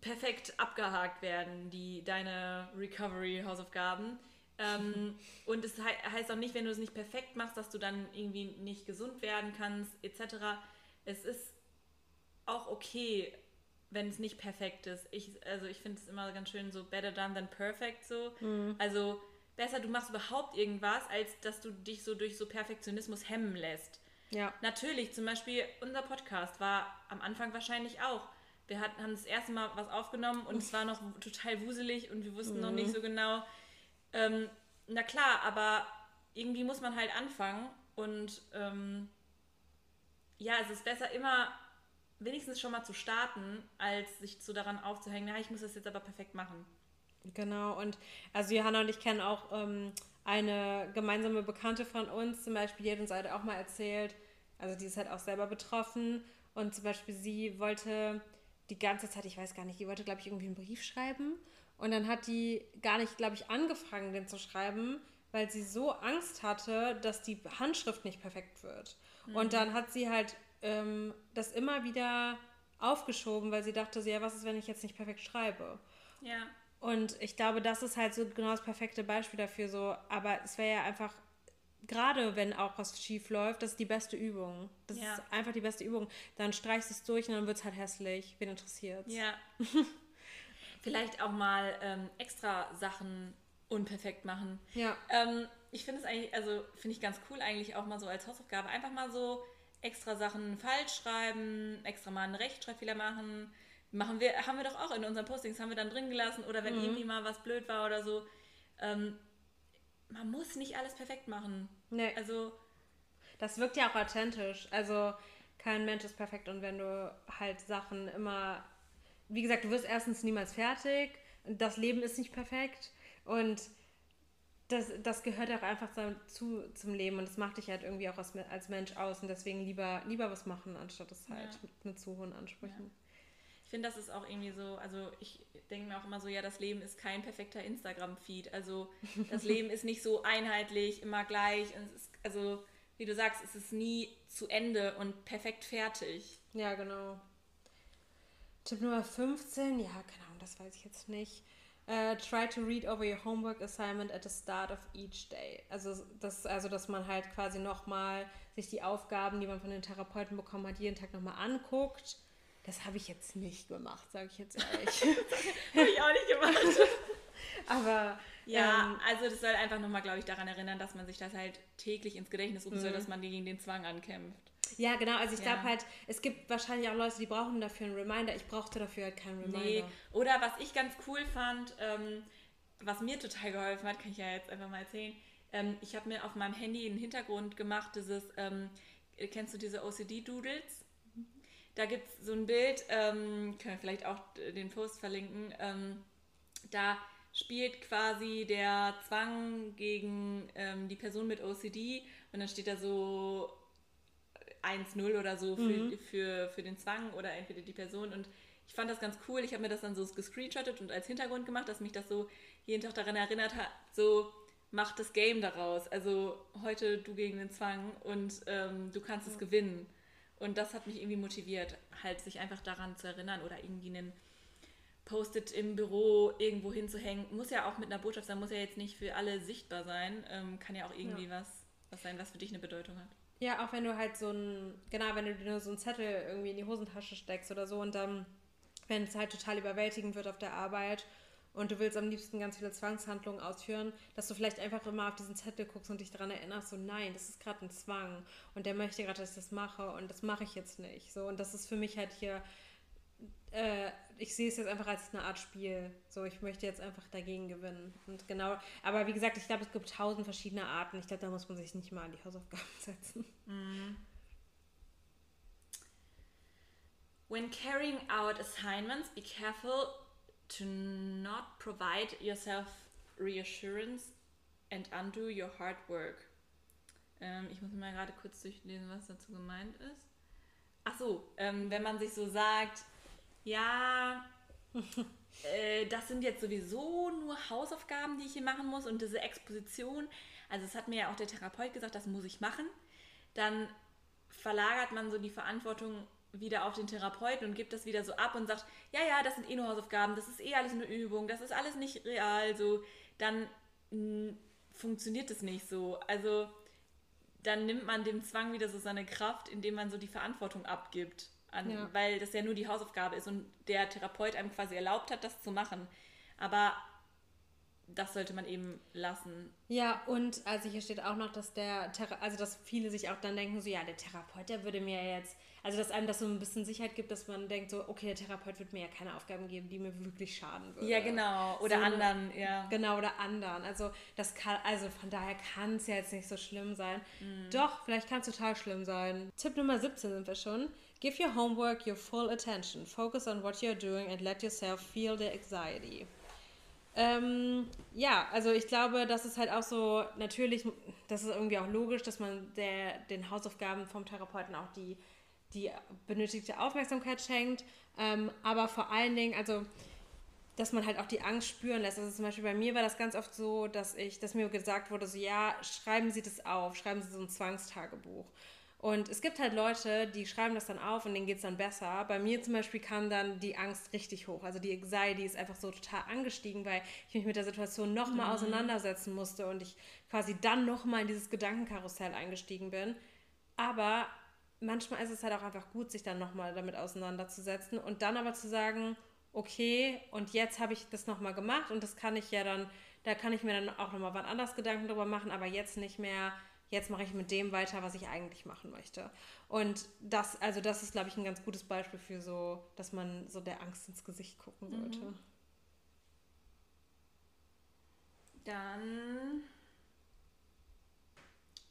perfekt abgehakt werden, die deine Recovery-Hausaufgaben. Ähm, und es he heißt auch nicht, wenn du es nicht perfekt machst, dass du dann irgendwie nicht gesund werden kannst, etc. Es ist auch okay, wenn es nicht perfekt ist. Ich, also ich finde es immer ganz schön so better done than perfect so. Mhm. Also besser, du machst überhaupt irgendwas, als dass du dich so durch so Perfektionismus hemmen lässt. Ja. Natürlich, zum Beispiel unser Podcast war am Anfang wahrscheinlich auch. Wir hatten, haben das erste Mal was aufgenommen und es war noch total wuselig und wir wussten mhm. noch nicht so genau, ähm, na klar, aber irgendwie muss man halt anfangen und ähm, ja, es ist besser immer wenigstens schon mal zu starten, als sich so daran aufzuhängen, na, ich muss das jetzt aber perfekt machen. Genau, und also Johanna und ich kennen auch ähm, eine gemeinsame Bekannte von uns, zum Beispiel, die hat uns halt auch mal erzählt, also die ist halt auch selber betroffen und zum Beispiel sie wollte die ganze Zeit, ich weiß gar nicht, die wollte, glaube ich, irgendwie einen Brief schreiben und dann hat die gar nicht, glaube ich, angefangen, den zu schreiben, weil sie so Angst hatte, dass die Handschrift nicht perfekt wird. Mhm. Und dann hat sie halt ähm, das immer wieder aufgeschoben, weil sie dachte, ja, was ist, wenn ich jetzt nicht perfekt schreibe? Ja. Und ich glaube, das ist halt so genau das perfekte Beispiel dafür. So, aber es wäre ja einfach, gerade wenn auch was schief läuft, das ist die beste Übung. Das ja. ist einfach die beste Übung. Dann streichst du es durch und dann wird es halt hässlich. Wen interessiert Ja. <laughs> Vielleicht auch mal ähm, extra Sachen unperfekt machen. Ja. Ähm, ich finde es eigentlich, also finde ich ganz cool eigentlich auch mal so als Hausaufgabe. Einfach mal so extra Sachen falsch schreiben, extra mal einen Rechtschreibfehler machen Machen wir, haben wir doch auch in unseren Postings, haben wir dann drin gelassen oder wenn mhm. irgendwie mal was blöd war oder so. Ähm, man muss nicht alles perfekt machen. Nee. Also. Das wirkt ja auch authentisch. Also kein Mensch ist perfekt und wenn du halt Sachen immer. Wie gesagt, du wirst erstens niemals fertig. Das Leben ist nicht perfekt. Und das, das gehört auch einfach dazu zum Leben und das macht dich halt irgendwie auch als, als Mensch aus und deswegen lieber, lieber was machen, anstatt es halt ja. mit, mit zu hohen Ansprüchen. Ja ich finde, das ist auch irgendwie so, also ich denke mir auch immer so, ja, das Leben ist kein perfekter Instagram-Feed. Also das Leben <laughs> ist nicht so einheitlich, immer gleich. Ist, also wie du sagst, es ist nie zu Ende und perfekt fertig. Ja, genau. Tipp Nummer 15, ja, genau, das weiß ich jetzt nicht. Uh, try to read over your homework assignment at the start of each day. Also, das, also dass man halt quasi nochmal sich die Aufgaben, die man von den Therapeuten bekommen hat, jeden Tag nochmal anguckt das habe ich jetzt nicht gemacht, sage ich jetzt ehrlich. <laughs> habe ich auch nicht gemacht. <laughs> Aber ja, ähm, also das soll einfach nochmal, glaube ich, daran erinnern, dass man sich das halt täglich ins Gedächtnis rufen soll, mhm. dass man gegen den Zwang ankämpft. Ja, genau. Also ich ja. glaube halt, es gibt wahrscheinlich auch Leute, die brauchen dafür einen Reminder. Ich brauchte dafür halt keinen Reminder. Nee. Oder was ich ganz cool fand, ähm, was mir total geholfen hat, kann ich ja jetzt einfach mal erzählen. Ähm, ich habe mir auf meinem Handy einen Hintergrund gemacht, dieses, ähm, kennst du diese OCD-Doodles? Da gibt es so ein Bild, ähm, können wir vielleicht auch den Post verlinken. Ähm, da spielt quasi der Zwang gegen ähm, die Person mit OCD und dann steht da so 1-0 oder so für, mhm. für, für den Zwang oder entweder die Person und ich fand das ganz cool. Ich habe mir das dann so gescreenshottet und als Hintergrund gemacht, dass mich das so jeden Tag daran erinnert hat, so mach das Game daraus. Also heute du gegen den Zwang und ähm, du kannst ja. es gewinnen. Und das hat mich irgendwie motiviert, halt sich einfach daran zu erinnern oder irgendwie einen Post-it im Büro irgendwo hinzuhängen. Muss ja auch mit einer Botschaft sein, muss ja jetzt nicht für alle sichtbar sein. Ähm, kann ja auch irgendwie ja. Was, was sein, was für dich eine Bedeutung hat. Ja, auch wenn du halt so ein, genau, wenn du nur so einen Zettel irgendwie in die Hosentasche steckst oder so und dann, wenn es halt total überwältigend wird auf der Arbeit und du willst am liebsten ganz viele Zwangshandlungen ausführen, dass du vielleicht einfach immer auf diesen Zettel guckst und dich daran erinnerst, so nein, das ist gerade ein Zwang und der möchte gerade, dass ich das mache und das mache ich jetzt nicht. So und das ist für mich halt hier, äh, ich sehe es jetzt einfach als eine Art Spiel. So, ich möchte jetzt einfach dagegen gewinnen. Und genau, aber wie gesagt, ich glaube, es gibt tausend verschiedene Arten. Ich glaube, da muss man sich nicht mal an die Hausaufgaben <laughs> setzen. Mhm. When carrying out assignments, be careful to not provide yourself reassurance and undo your hard work. Ähm, ich muss mal gerade kurz durchlesen, was dazu gemeint ist. Ach so, ähm, wenn man sich so sagt, ja, <laughs> äh, das sind jetzt sowieso nur Hausaufgaben, die ich hier machen muss. Und diese Exposition, also das hat mir ja auch der Therapeut gesagt, das muss ich machen, dann verlagert man so die Verantwortung wieder auf den Therapeuten und gibt das wieder so ab und sagt, ja, ja, das sind eh nur Hausaufgaben, das ist eh alles eine Übung, das ist alles nicht real, so, dann mh, funktioniert es nicht so. Also dann nimmt man dem Zwang wieder so seine Kraft, indem man so die Verantwortung abgibt, an, ja. weil das ja nur die Hausaufgabe ist und der Therapeut einem quasi erlaubt hat, das zu machen. Aber das sollte man eben lassen. Ja, und also hier steht auch noch, dass der Thera also dass viele sich auch dann denken, so ja, der Therapeut, der würde mir jetzt, also dass einem das so ein bisschen Sicherheit gibt, dass man denkt, so, okay, der Therapeut wird mir ja keine Aufgaben geben, die mir wirklich schaden würden. Ja, genau. Oder so, anderen, ja. Genau, oder anderen. Also das kann, also von daher kann es ja jetzt nicht so schlimm sein. Mhm. Doch, vielleicht kann es total schlimm sein. Tipp Nummer 17 sind wir schon. Give your homework your full attention. Focus on what you're doing and let yourself feel the anxiety. Ähm, ja, also ich glaube, das ist halt auch so, natürlich, das ist irgendwie auch logisch, dass man der, den Hausaufgaben vom Therapeuten auch die, die benötigte Aufmerksamkeit schenkt. Ähm, aber vor allen Dingen, also dass man halt auch die Angst spüren lässt. Also zum Beispiel bei mir war das ganz oft so, dass ich, dass mir gesagt wurde, so ja, schreiben Sie das auf, schreiben Sie so ein Zwangstagebuch. Und es gibt halt Leute, die schreiben das dann auf und denen geht es dann besser. Bei mir zum Beispiel kam dann die Angst richtig hoch. Also die Anxiety ist einfach so total angestiegen, weil ich mich mit der Situation nochmal mhm. auseinandersetzen musste und ich quasi dann nochmal in dieses Gedankenkarussell eingestiegen bin. Aber manchmal ist es halt auch einfach gut, sich dann nochmal damit auseinanderzusetzen und dann aber zu sagen, okay, und jetzt habe ich das nochmal gemacht und das kann ich ja dann, da kann ich mir dann auch nochmal wann anders Gedanken drüber machen, aber jetzt nicht mehr jetzt mache ich mit dem weiter, was ich eigentlich machen möchte. Und das, also das ist, glaube ich, ein ganz gutes Beispiel für so, dass man so der Angst ins Gesicht gucken sollte. Mhm. Dann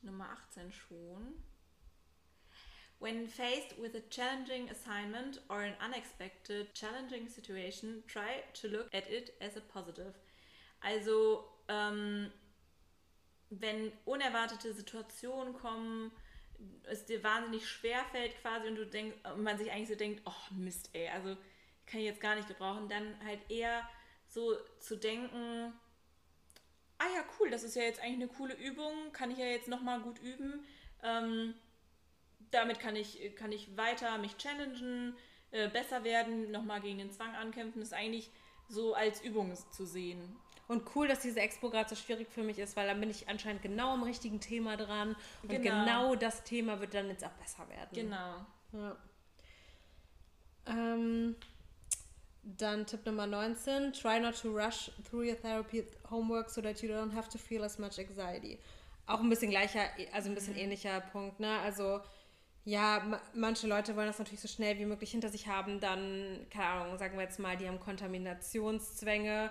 Nummer 18 schon. When faced with a challenging assignment or an unexpected challenging situation, try to look at it as a positive. Also ähm, wenn unerwartete Situationen kommen, es dir wahnsinnig schwer fällt quasi und du denkst, man sich eigentlich so denkt, oh Mist, ey, also kann ich jetzt gar nicht gebrauchen, dann halt eher so zu denken, ah ja, cool, das ist ja jetzt eigentlich eine coole Übung, kann ich ja jetzt nochmal gut üben. Ähm, damit kann ich, kann ich weiter mich challengen, äh, besser werden, nochmal gegen den Zwang ankämpfen, ist eigentlich so als Übung zu sehen. Und cool, dass diese Expo gerade so schwierig für mich ist, weil dann bin ich anscheinend genau im richtigen Thema dran. Und genau, genau das Thema wird dann jetzt auch besser werden. Genau. Ja. Ähm, dann Tipp Nummer 19. Try not to rush through your therapy homework so that you don't have to feel as much anxiety. Auch ein bisschen gleicher, also ein bisschen mhm. ähnlicher Punkt, ne? Also ja, manche Leute wollen das natürlich so schnell wie möglich hinter sich haben, dann, keine Ahnung, sagen wir jetzt mal, die haben Kontaminationszwänge,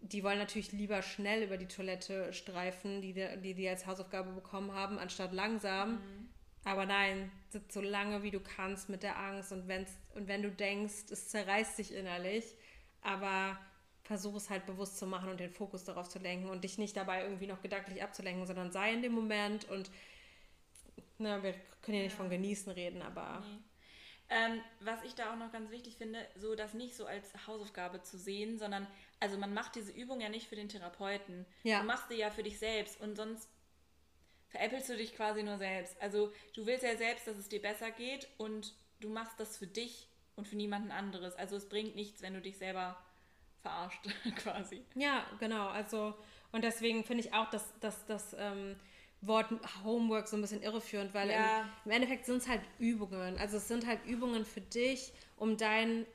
die wollen natürlich lieber schnell über die Toilette streifen, die die, die als Hausaufgabe bekommen haben, anstatt langsam. Mhm. Aber nein, sitz so lange wie du kannst mit der Angst und, wenn's, und wenn du denkst, es zerreißt dich innerlich, aber versuch es halt bewusst zu machen und den Fokus darauf zu lenken und dich nicht dabei irgendwie noch gedanklich abzulenken, sondern sei in dem Moment und na, wir können ja nicht von genießen reden, aber. Nee. Ähm, was ich da auch noch ganz wichtig finde, so das nicht so als Hausaufgabe zu sehen, sondern also man macht diese Übung ja nicht für den Therapeuten. Ja. Du machst sie ja für dich selbst und sonst veräppelst du dich quasi nur selbst. Also du willst ja selbst, dass es dir besser geht und du machst das für dich und für niemanden anderes. Also es bringt nichts, wenn du dich selber verarscht, <laughs> quasi. Ja, genau. Also und deswegen finde ich auch, dass, dass, dass ähm, Wort Homework so ein bisschen irreführend, weil ja. im, im, Endeffekt sind es halt Übungen. Also es sind halt Übungen für dich, um dein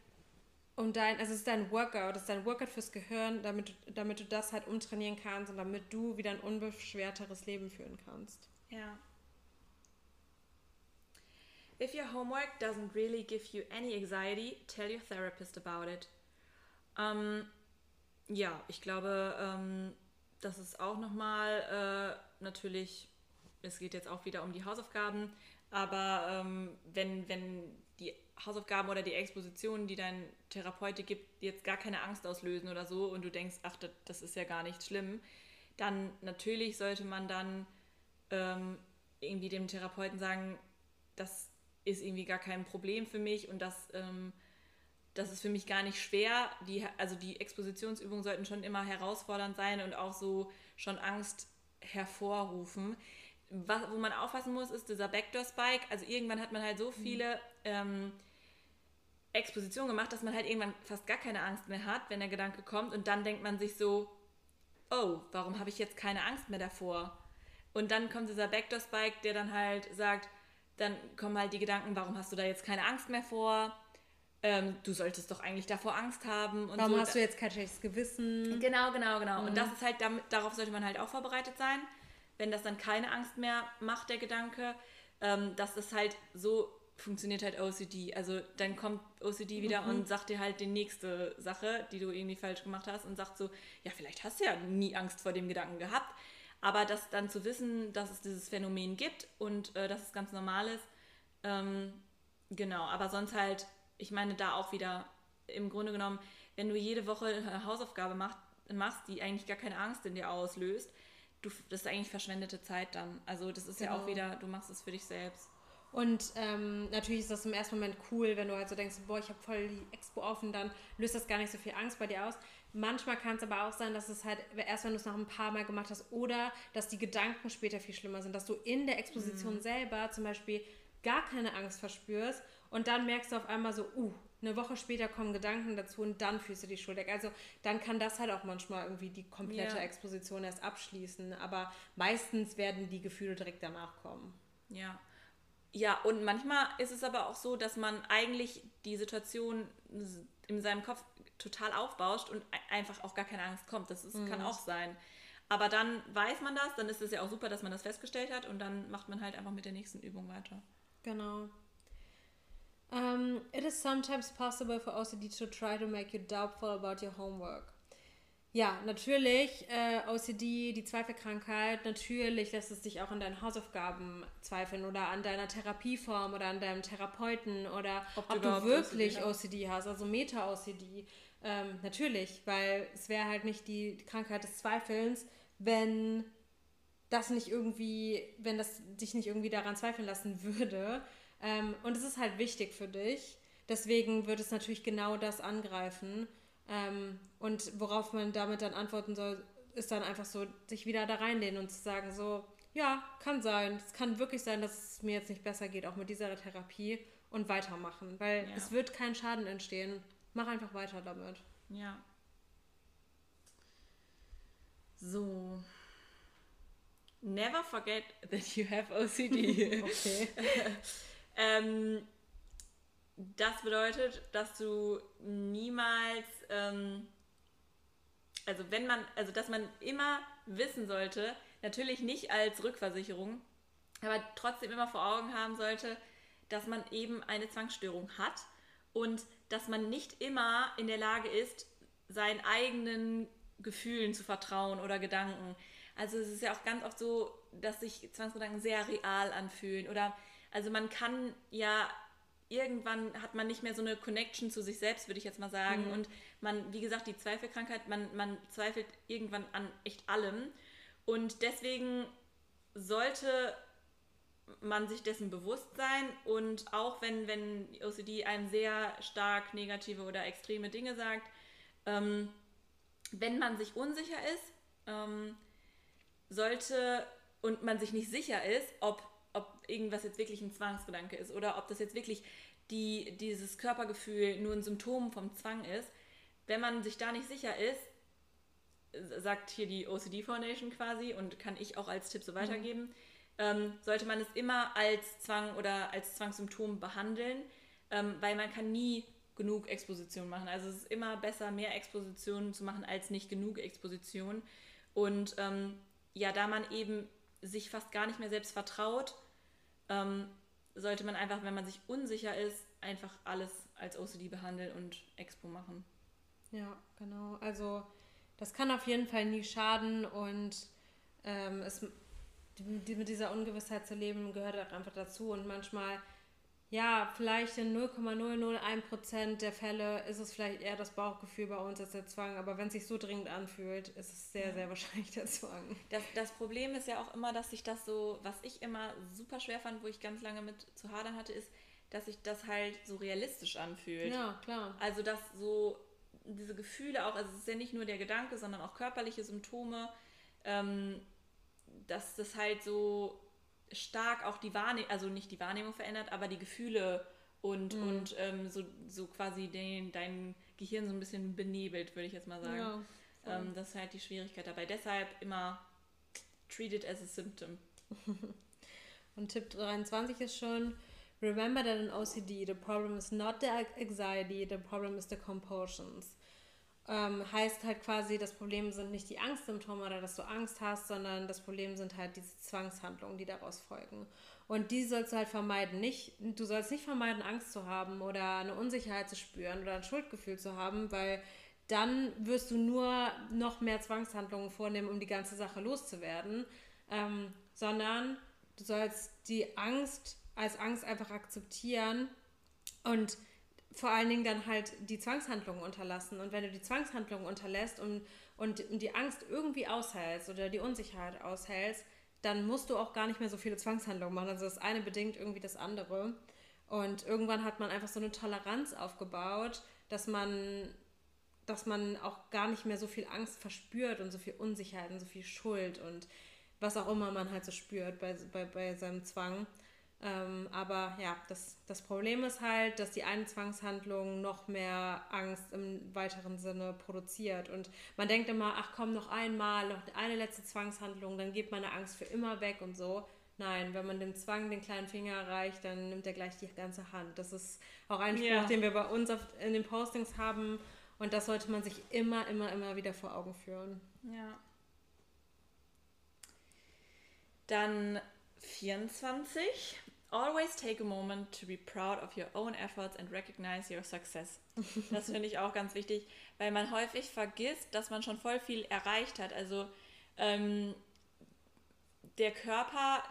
um dein, also es ist dein Workout, es ist dein Workout fürs Gehirn, damit, damit du das halt umtrainieren kannst und damit du wieder ein unbeschwerteres Leben führen kannst. Ja. If your homework doesn't really give you any anxiety, tell your therapist about it. Ähm, ja, ich glaube, ähm, das ist auch nochmal äh, natürlich, es geht jetzt auch wieder um die Hausaufgaben, aber ähm, wenn, wenn Hausaufgaben oder die Expositionen, die dein Therapeut gibt, jetzt gar keine Angst auslösen oder so und du denkst, ach, das, das ist ja gar nicht schlimm, dann natürlich sollte man dann ähm, irgendwie dem Therapeuten sagen, das ist irgendwie gar kein Problem für mich und das, ähm, das ist für mich gar nicht schwer. Die, also die Expositionsübungen sollten schon immer herausfordernd sein und auch so schon Angst hervorrufen. Was, wo man aufpassen muss, ist dieser Backdoor-Spike. Also irgendwann hat man halt so mhm. viele ähm, Expositionen gemacht, dass man halt irgendwann fast gar keine Angst mehr hat, wenn der Gedanke kommt. Und dann denkt man sich so, oh, warum habe ich jetzt keine Angst mehr davor? Und dann kommt dieser Backdoor-Spike, der dann halt sagt, dann kommen halt die Gedanken, warum hast du da jetzt keine Angst mehr vor? Ähm, du solltest doch eigentlich davor Angst haben. Und warum so. hast du jetzt kein schlechtes Gewissen? Genau, genau, genau. Mhm. Und das ist halt, damit, darauf sollte man halt auch vorbereitet sein wenn das dann keine Angst mehr macht, der Gedanke, ähm, dass das halt so funktioniert halt OCD. Also dann kommt OCD wieder mhm. und sagt dir halt die nächste Sache, die du irgendwie falsch gemacht hast und sagt so, ja, vielleicht hast du ja nie Angst vor dem Gedanken gehabt. Aber das dann zu wissen, dass es dieses Phänomen gibt und äh, dass es ganz normal ist, ähm, genau. Aber sonst halt, ich meine da auch wieder, im Grunde genommen, wenn du jede Woche eine Hausaufgabe machst, machst, die eigentlich gar keine Angst in dir auslöst, du, das ist eigentlich verschwendete Zeit dann. Also das ist genau. ja auch genau. wieder, du machst es für dich selbst. Und ähm, natürlich ist das im ersten Moment cool, wenn du halt so denkst, boah, ich habe voll die Expo offen, dann löst das gar nicht so viel Angst bei dir aus. Manchmal kann es aber auch sein, dass es halt erst, wenn du es noch ein paar Mal gemacht hast, oder dass die Gedanken später viel schlimmer sind, dass du in der Exposition mhm. selber zum Beispiel gar keine Angst verspürst und dann merkst du auf einmal so, uh, eine Woche später kommen Gedanken dazu und dann fühlst du die Schuld weg. Also dann kann das halt auch manchmal irgendwie die komplette ja. Exposition erst abschließen, aber meistens werden die Gefühle direkt danach kommen. Ja. Ja, und manchmal ist es aber auch so, dass man eigentlich die Situation in seinem Kopf total aufbauscht und einfach auch gar keine Angst kommt. Das ist, mhm. kann auch sein. Aber dann weiß man das, dann ist es ja auch super, dass man das festgestellt hat und dann macht man halt einfach mit der nächsten Übung weiter. Genau. Um, it is sometimes possible for OCD to try to make you doubtful about your homework. Ja, natürlich, äh, OCD, die Zweifelkrankheit, natürlich lässt es dich auch an deinen Hausaufgaben zweifeln oder an deiner Therapieform oder an deinem Therapeuten oder ob, ob du, wirklich OCD, OCD, hast, also Meta-OCD. Ähm, natürlich, weil es wäre halt nicht die Krankheit des Zweifelns, wenn das nicht irgendwie, wenn das dich nicht irgendwie daran zweifeln lassen <laughs> würde. Ähm, und es ist halt wichtig für dich. Deswegen wird es natürlich genau das angreifen. Ähm, und worauf man damit dann antworten soll, ist dann einfach so, sich wieder da reinlehnen und zu sagen, so, ja, kann sein. Es kann wirklich sein, dass es mir jetzt nicht besser geht, auch mit dieser Therapie und weitermachen. Weil ja. es wird kein Schaden entstehen. Mach einfach weiter damit. Ja. So. Never forget that you have OCD. <laughs> okay. <laughs> ähm, das bedeutet, dass du niemals, ähm, also wenn man, also dass man immer wissen sollte, natürlich nicht als Rückversicherung, aber trotzdem immer vor Augen haben sollte, dass man eben eine Zwangsstörung hat und dass man nicht immer in der Lage ist, seinen eigenen Gefühlen zu vertrauen oder Gedanken. Also es ist ja auch ganz oft so, dass sich Zwangsgedanken sehr real anfühlen oder also man kann ja irgendwann hat man nicht mehr so eine Connection zu sich selbst, würde ich jetzt mal sagen. Mhm. Und man, wie gesagt, die Zweifelkrankheit, man, man zweifelt irgendwann an echt allem. Und deswegen sollte man sich dessen bewusst sein und auch wenn, wenn OCD einem sehr stark negative oder extreme Dinge sagt, ähm, wenn man sich unsicher ist, ähm, sollte und man sich nicht sicher ist, ob ob irgendwas jetzt wirklich ein Zwangsgedanke ist oder ob das jetzt wirklich die, dieses Körpergefühl nur ein Symptom vom Zwang ist. Wenn man sich da nicht sicher ist, sagt hier die OCD Foundation quasi und kann ich auch als Tipp so weitergeben, mhm. ähm, sollte man es immer als Zwang oder als Zwangssymptom behandeln, ähm, weil man kann nie genug Exposition machen. Also es ist immer besser, mehr Exposition zu machen als nicht genug Exposition. Und ähm, ja, da man eben sich fast gar nicht mehr selbst vertraut, ähm, sollte man einfach, wenn man sich unsicher ist, einfach alles als OCD behandeln und Expo machen. Ja, genau. Also das kann auf jeden Fall nie schaden und ähm, es, die, mit dieser Ungewissheit zu leben gehört auch einfach dazu und manchmal ja, vielleicht in 0,001% der Fälle ist es vielleicht eher das Bauchgefühl bei uns als der Zwang, aber wenn es sich so dringend anfühlt, ist es sehr, ja. sehr wahrscheinlich der Zwang. Das, das Problem ist ja auch immer, dass sich das so, was ich immer super schwer fand, wo ich ganz lange mit zu hadern hatte, ist, dass sich das halt so realistisch anfühlt. Ja, klar. Also, dass so diese Gefühle auch, also es ist ja nicht nur der Gedanke, sondern auch körperliche Symptome, ähm, dass das halt so stark auch die Wahrnehmung, also nicht die Wahrnehmung verändert, aber die Gefühle und, mhm. und ähm, so, so quasi den, dein Gehirn so ein bisschen benebelt, würde ich jetzt mal sagen. Ja, ähm, das ist halt die Schwierigkeit dabei. Deshalb immer treat it as a symptom. <laughs> und Tipp 23 ist schon, remember that in OCD the problem is not the anxiety, the problem is the compulsions ähm, heißt halt quasi, das Problem sind nicht die Angstsymptome oder dass du Angst hast, sondern das Problem sind halt diese Zwangshandlungen, die daraus folgen. Und die sollst du halt vermeiden. Nicht, du sollst nicht vermeiden, Angst zu haben oder eine Unsicherheit zu spüren oder ein Schuldgefühl zu haben, weil dann wirst du nur noch mehr Zwangshandlungen vornehmen, um die ganze Sache loszuwerden, ähm, sondern du sollst die Angst als Angst einfach akzeptieren und vor allen Dingen dann halt die Zwangshandlungen unterlassen. Und wenn du die Zwangshandlungen unterlässt und, und die Angst irgendwie aushältst oder die Unsicherheit aushältst, dann musst du auch gar nicht mehr so viele Zwangshandlungen machen. Also das eine bedingt irgendwie das andere. Und irgendwann hat man einfach so eine Toleranz aufgebaut, dass man, dass man auch gar nicht mehr so viel Angst verspürt und so viel Unsicherheit und so viel Schuld und was auch immer man halt so spürt bei, bei, bei seinem Zwang. Ähm, aber ja, das, das Problem ist halt, dass die eine Zwangshandlung noch mehr Angst im weiteren Sinne produziert. Und man denkt immer, ach komm, noch einmal, noch eine letzte Zwangshandlung, dann geht meine Angst für immer weg und so. Nein, wenn man dem Zwang den kleinen Finger erreicht, dann nimmt er gleich die ganze Hand. Das ist auch ein Spruch, ja. den wir bei uns in den Postings haben. Und das sollte man sich immer, immer, immer wieder vor Augen führen. Ja. Dann 24. Always take a moment to be proud of your own efforts and recognize your success. Das finde ich auch ganz wichtig, weil man häufig vergisst, dass man schon voll viel erreicht hat. Also ähm, der Körper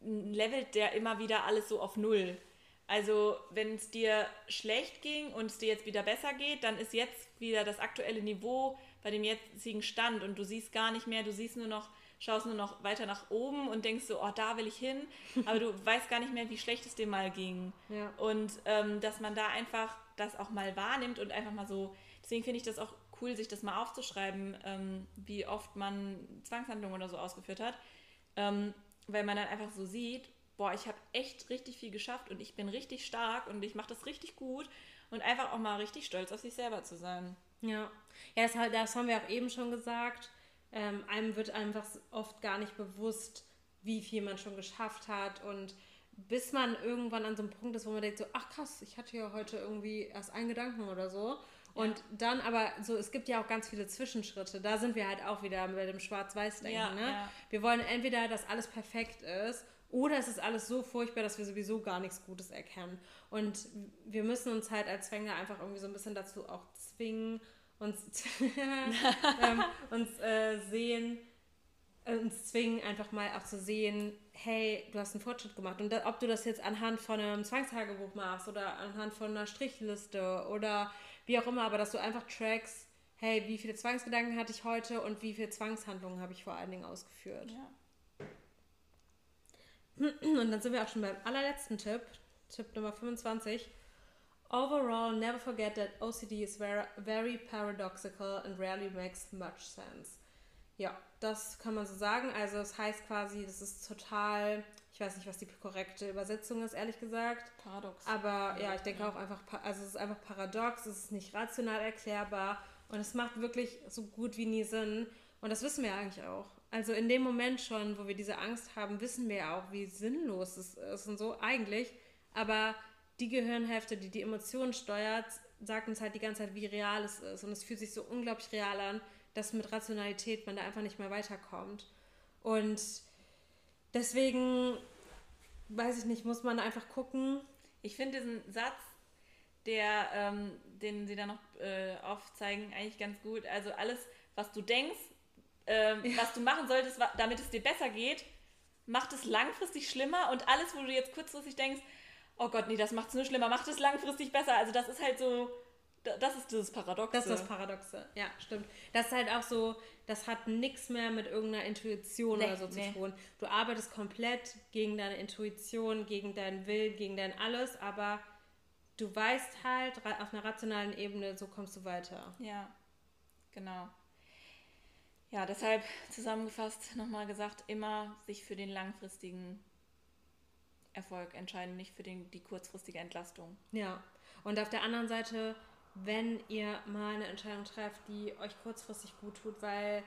levelt der immer wieder alles so auf Null. Also wenn es dir schlecht ging und es dir jetzt wieder besser geht, dann ist jetzt wieder das aktuelle Niveau bei dem jetzigen Stand und du siehst gar nicht mehr, du siehst nur noch schaust nur noch weiter nach oben und denkst so, oh, da will ich hin, aber du <laughs> weißt gar nicht mehr, wie schlecht es dir mal ging. Ja. Und ähm, dass man da einfach das auch mal wahrnimmt und einfach mal so, deswegen finde ich das auch cool, sich das mal aufzuschreiben, ähm, wie oft man Zwangshandlungen oder so ausgeführt hat, ähm, weil man dann einfach so sieht, boah, ich habe echt richtig viel geschafft und ich bin richtig stark und ich mache das richtig gut und einfach auch mal richtig stolz auf sich selber zu sein. Ja, ja das, das haben wir auch eben schon gesagt ähm, einem wird einfach oft gar nicht bewusst, wie viel man schon geschafft hat und bis man irgendwann an so einem Punkt ist, wo man denkt so, ach krass, ich hatte ja heute irgendwie erst einen Gedanken oder so. Und ja. dann aber so, es gibt ja auch ganz viele Zwischenschritte. Da sind wir halt auch wieder mit dem Schwarz-Weiß-Denken. Ja, ne? ja. Wir wollen entweder, dass alles perfekt ist oder es ist alles so furchtbar, dass wir sowieso gar nichts Gutes erkennen. Und wir müssen uns halt als Fänger einfach irgendwie so ein bisschen dazu auch zwingen, uns, <laughs> ähm, uns äh, sehen, äh, uns zwingen, einfach mal auch zu sehen, hey, du hast einen Fortschritt gemacht. Und da, ob du das jetzt anhand von einem Zwangstagebuch machst oder anhand von einer Strichliste oder wie auch immer, aber dass du einfach trackst, hey, wie viele Zwangsgedanken hatte ich heute und wie viele Zwangshandlungen habe ich vor allen Dingen ausgeführt. Ja. Und dann sind wir auch schon beim allerletzten Tipp, Tipp Nummer 25. Overall, never forget that OCD is very, very paradoxical and rarely makes much sense. Ja, das kann man so sagen. Also es das heißt quasi, das ist total, ich weiß nicht, was die korrekte Übersetzung ist, ehrlich gesagt. Paradox. Aber ja, ich denke ja. auch einfach, also es ist einfach paradox, es ist nicht rational erklärbar und es macht wirklich so gut wie nie Sinn. Und das wissen wir eigentlich auch. Also in dem Moment schon, wo wir diese Angst haben, wissen wir auch, wie sinnlos es ist und so eigentlich. Aber die Gehirnhälfte, die die Emotionen steuert, sagt uns halt die ganze Zeit, wie real es ist. Und es fühlt sich so unglaublich real an, dass mit Rationalität man da einfach nicht mehr weiterkommt. Und deswegen, weiß ich nicht, muss man einfach gucken. Ich finde diesen Satz, der, ähm, den sie da noch äh, aufzeigen, eigentlich ganz gut. Also alles, was du denkst, ähm, ja. was du machen solltest, damit es dir besser geht, macht es langfristig schlimmer und alles, wo du jetzt kurzfristig denkst, oh Gott, nee, das macht es nur schlimmer, macht es langfristig besser. Also das ist halt so, das ist dieses Paradoxe. Das ist das Paradoxe, ja, stimmt. Das ist halt auch so, das hat nichts mehr mit irgendeiner Intuition nee, oder so nee. zu tun. Du arbeitest komplett gegen deine Intuition, gegen deinen Willen, gegen dein alles, aber du weißt halt auf einer rationalen Ebene, so kommst du weiter. Ja, genau. Ja, deshalb zusammengefasst nochmal gesagt, immer sich für den langfristigen Erfolg entscheiden, nicht für den, die kurzfristige Entlastung. Ja, und auf der anderen Seite, wenn ihr mal eine Entscheidung trefft, die euch kurzfristig gut tut, weil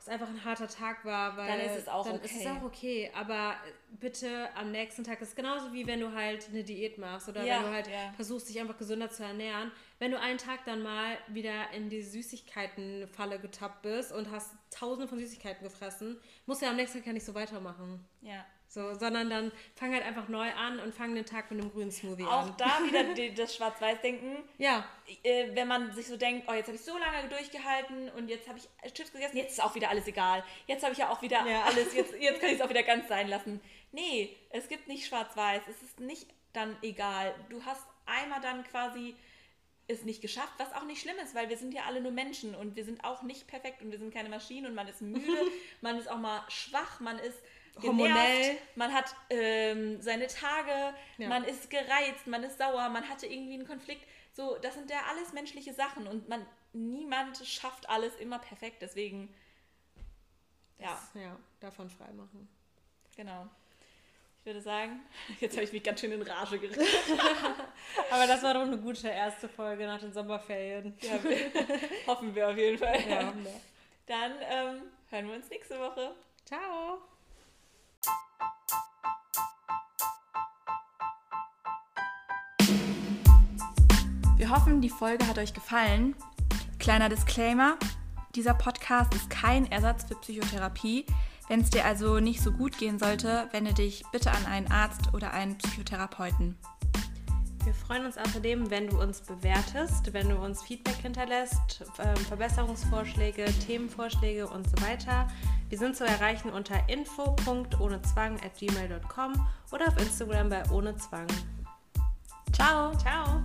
es einfach ein harter Tag war, weil dann ist es auch dann okay. Ist es auch okay. Aber bitte am nächsten Tag ist es genauso wie wenn du halt eine Diät machst oder ja, wenn du halt ja. versuchst, dich einfach gesünder zu ernähren. Wenn du einen Tag dann mal wieder in die Süßigkeitenfalle getappt bist und hast tausende von Süßigkeiten gefressen, musst du ja am nächsten Tag ja nicht so weitermachen. Ja. So, sondern dann fang halt einfach neu an und fang den Tag mit einem grünen Smoothie Auch an. Auch da wieder <laughs> das Schwarz-Weiß-Denken. Ja. Äh, wenn man sich so denkt, oh, jetzt habe ich so lange durchgehalten und jetzt habe ich Chips gegessen, jetzt ist auch wieder alles egal. Jetzt habe ich ja auch wieder ja. alles, jetzt, <laughs> jetzt kann ich es auch wieder ganz sein lassen. Nee, es gibt nicht Schwarz-Weiß. Es ist nicht dann egal. Du hast einmal dann quasi es nicht geschafft, was auch nicht schlimm ist, weil wir sind ja alle nur Menschen und wir sind auch nicht perfekt und wir sind keine Maschinen und man ist müde, <laughs> man ist auch mal schwach, man ist Hormonell. man hat ähm, seine Tage, Ja. man ist gereizt, man ist sauer, man hatte irgendwie einen Konflikt. So, das sind ja alles menschliche Sachen und man niemand schafft alles immer perfekt, deswegen ja, Das, ja, davon freimachen. genau. Ich würde sagen, <laughs> jetzt habe ich mich ganz schön in Rage geritten. <laughs> Aber das war doch eine gute erste Folge nach den Sommerferien. Ja, wir, <laughs> hoffen wir auf jeden Fall. Ja. Dann ähm, hören wir uns nächste Woche. Ciao. Wir hoffen, die Folge hat euch gefallen. Kleiner Disclaimer: Dieser Podcast ist kein Ersatz für Psychotherapie. Wenn es dir also nicht so gut gehen sollte, wende dich bitte an einen Arzt oder einen Psychotherapeuten. Wir freuen uns außerdem, wenn du uns bewertest, wenn du uns Feedback hinterlässt, ähm, Verbesserungsvorschläge, Themenvorschläge und so weiter. Wir sind zu erreichen unter info.ohnezwang at gmail.com oder auf Instagram bei ohne Zwang. Ciao! Ciao!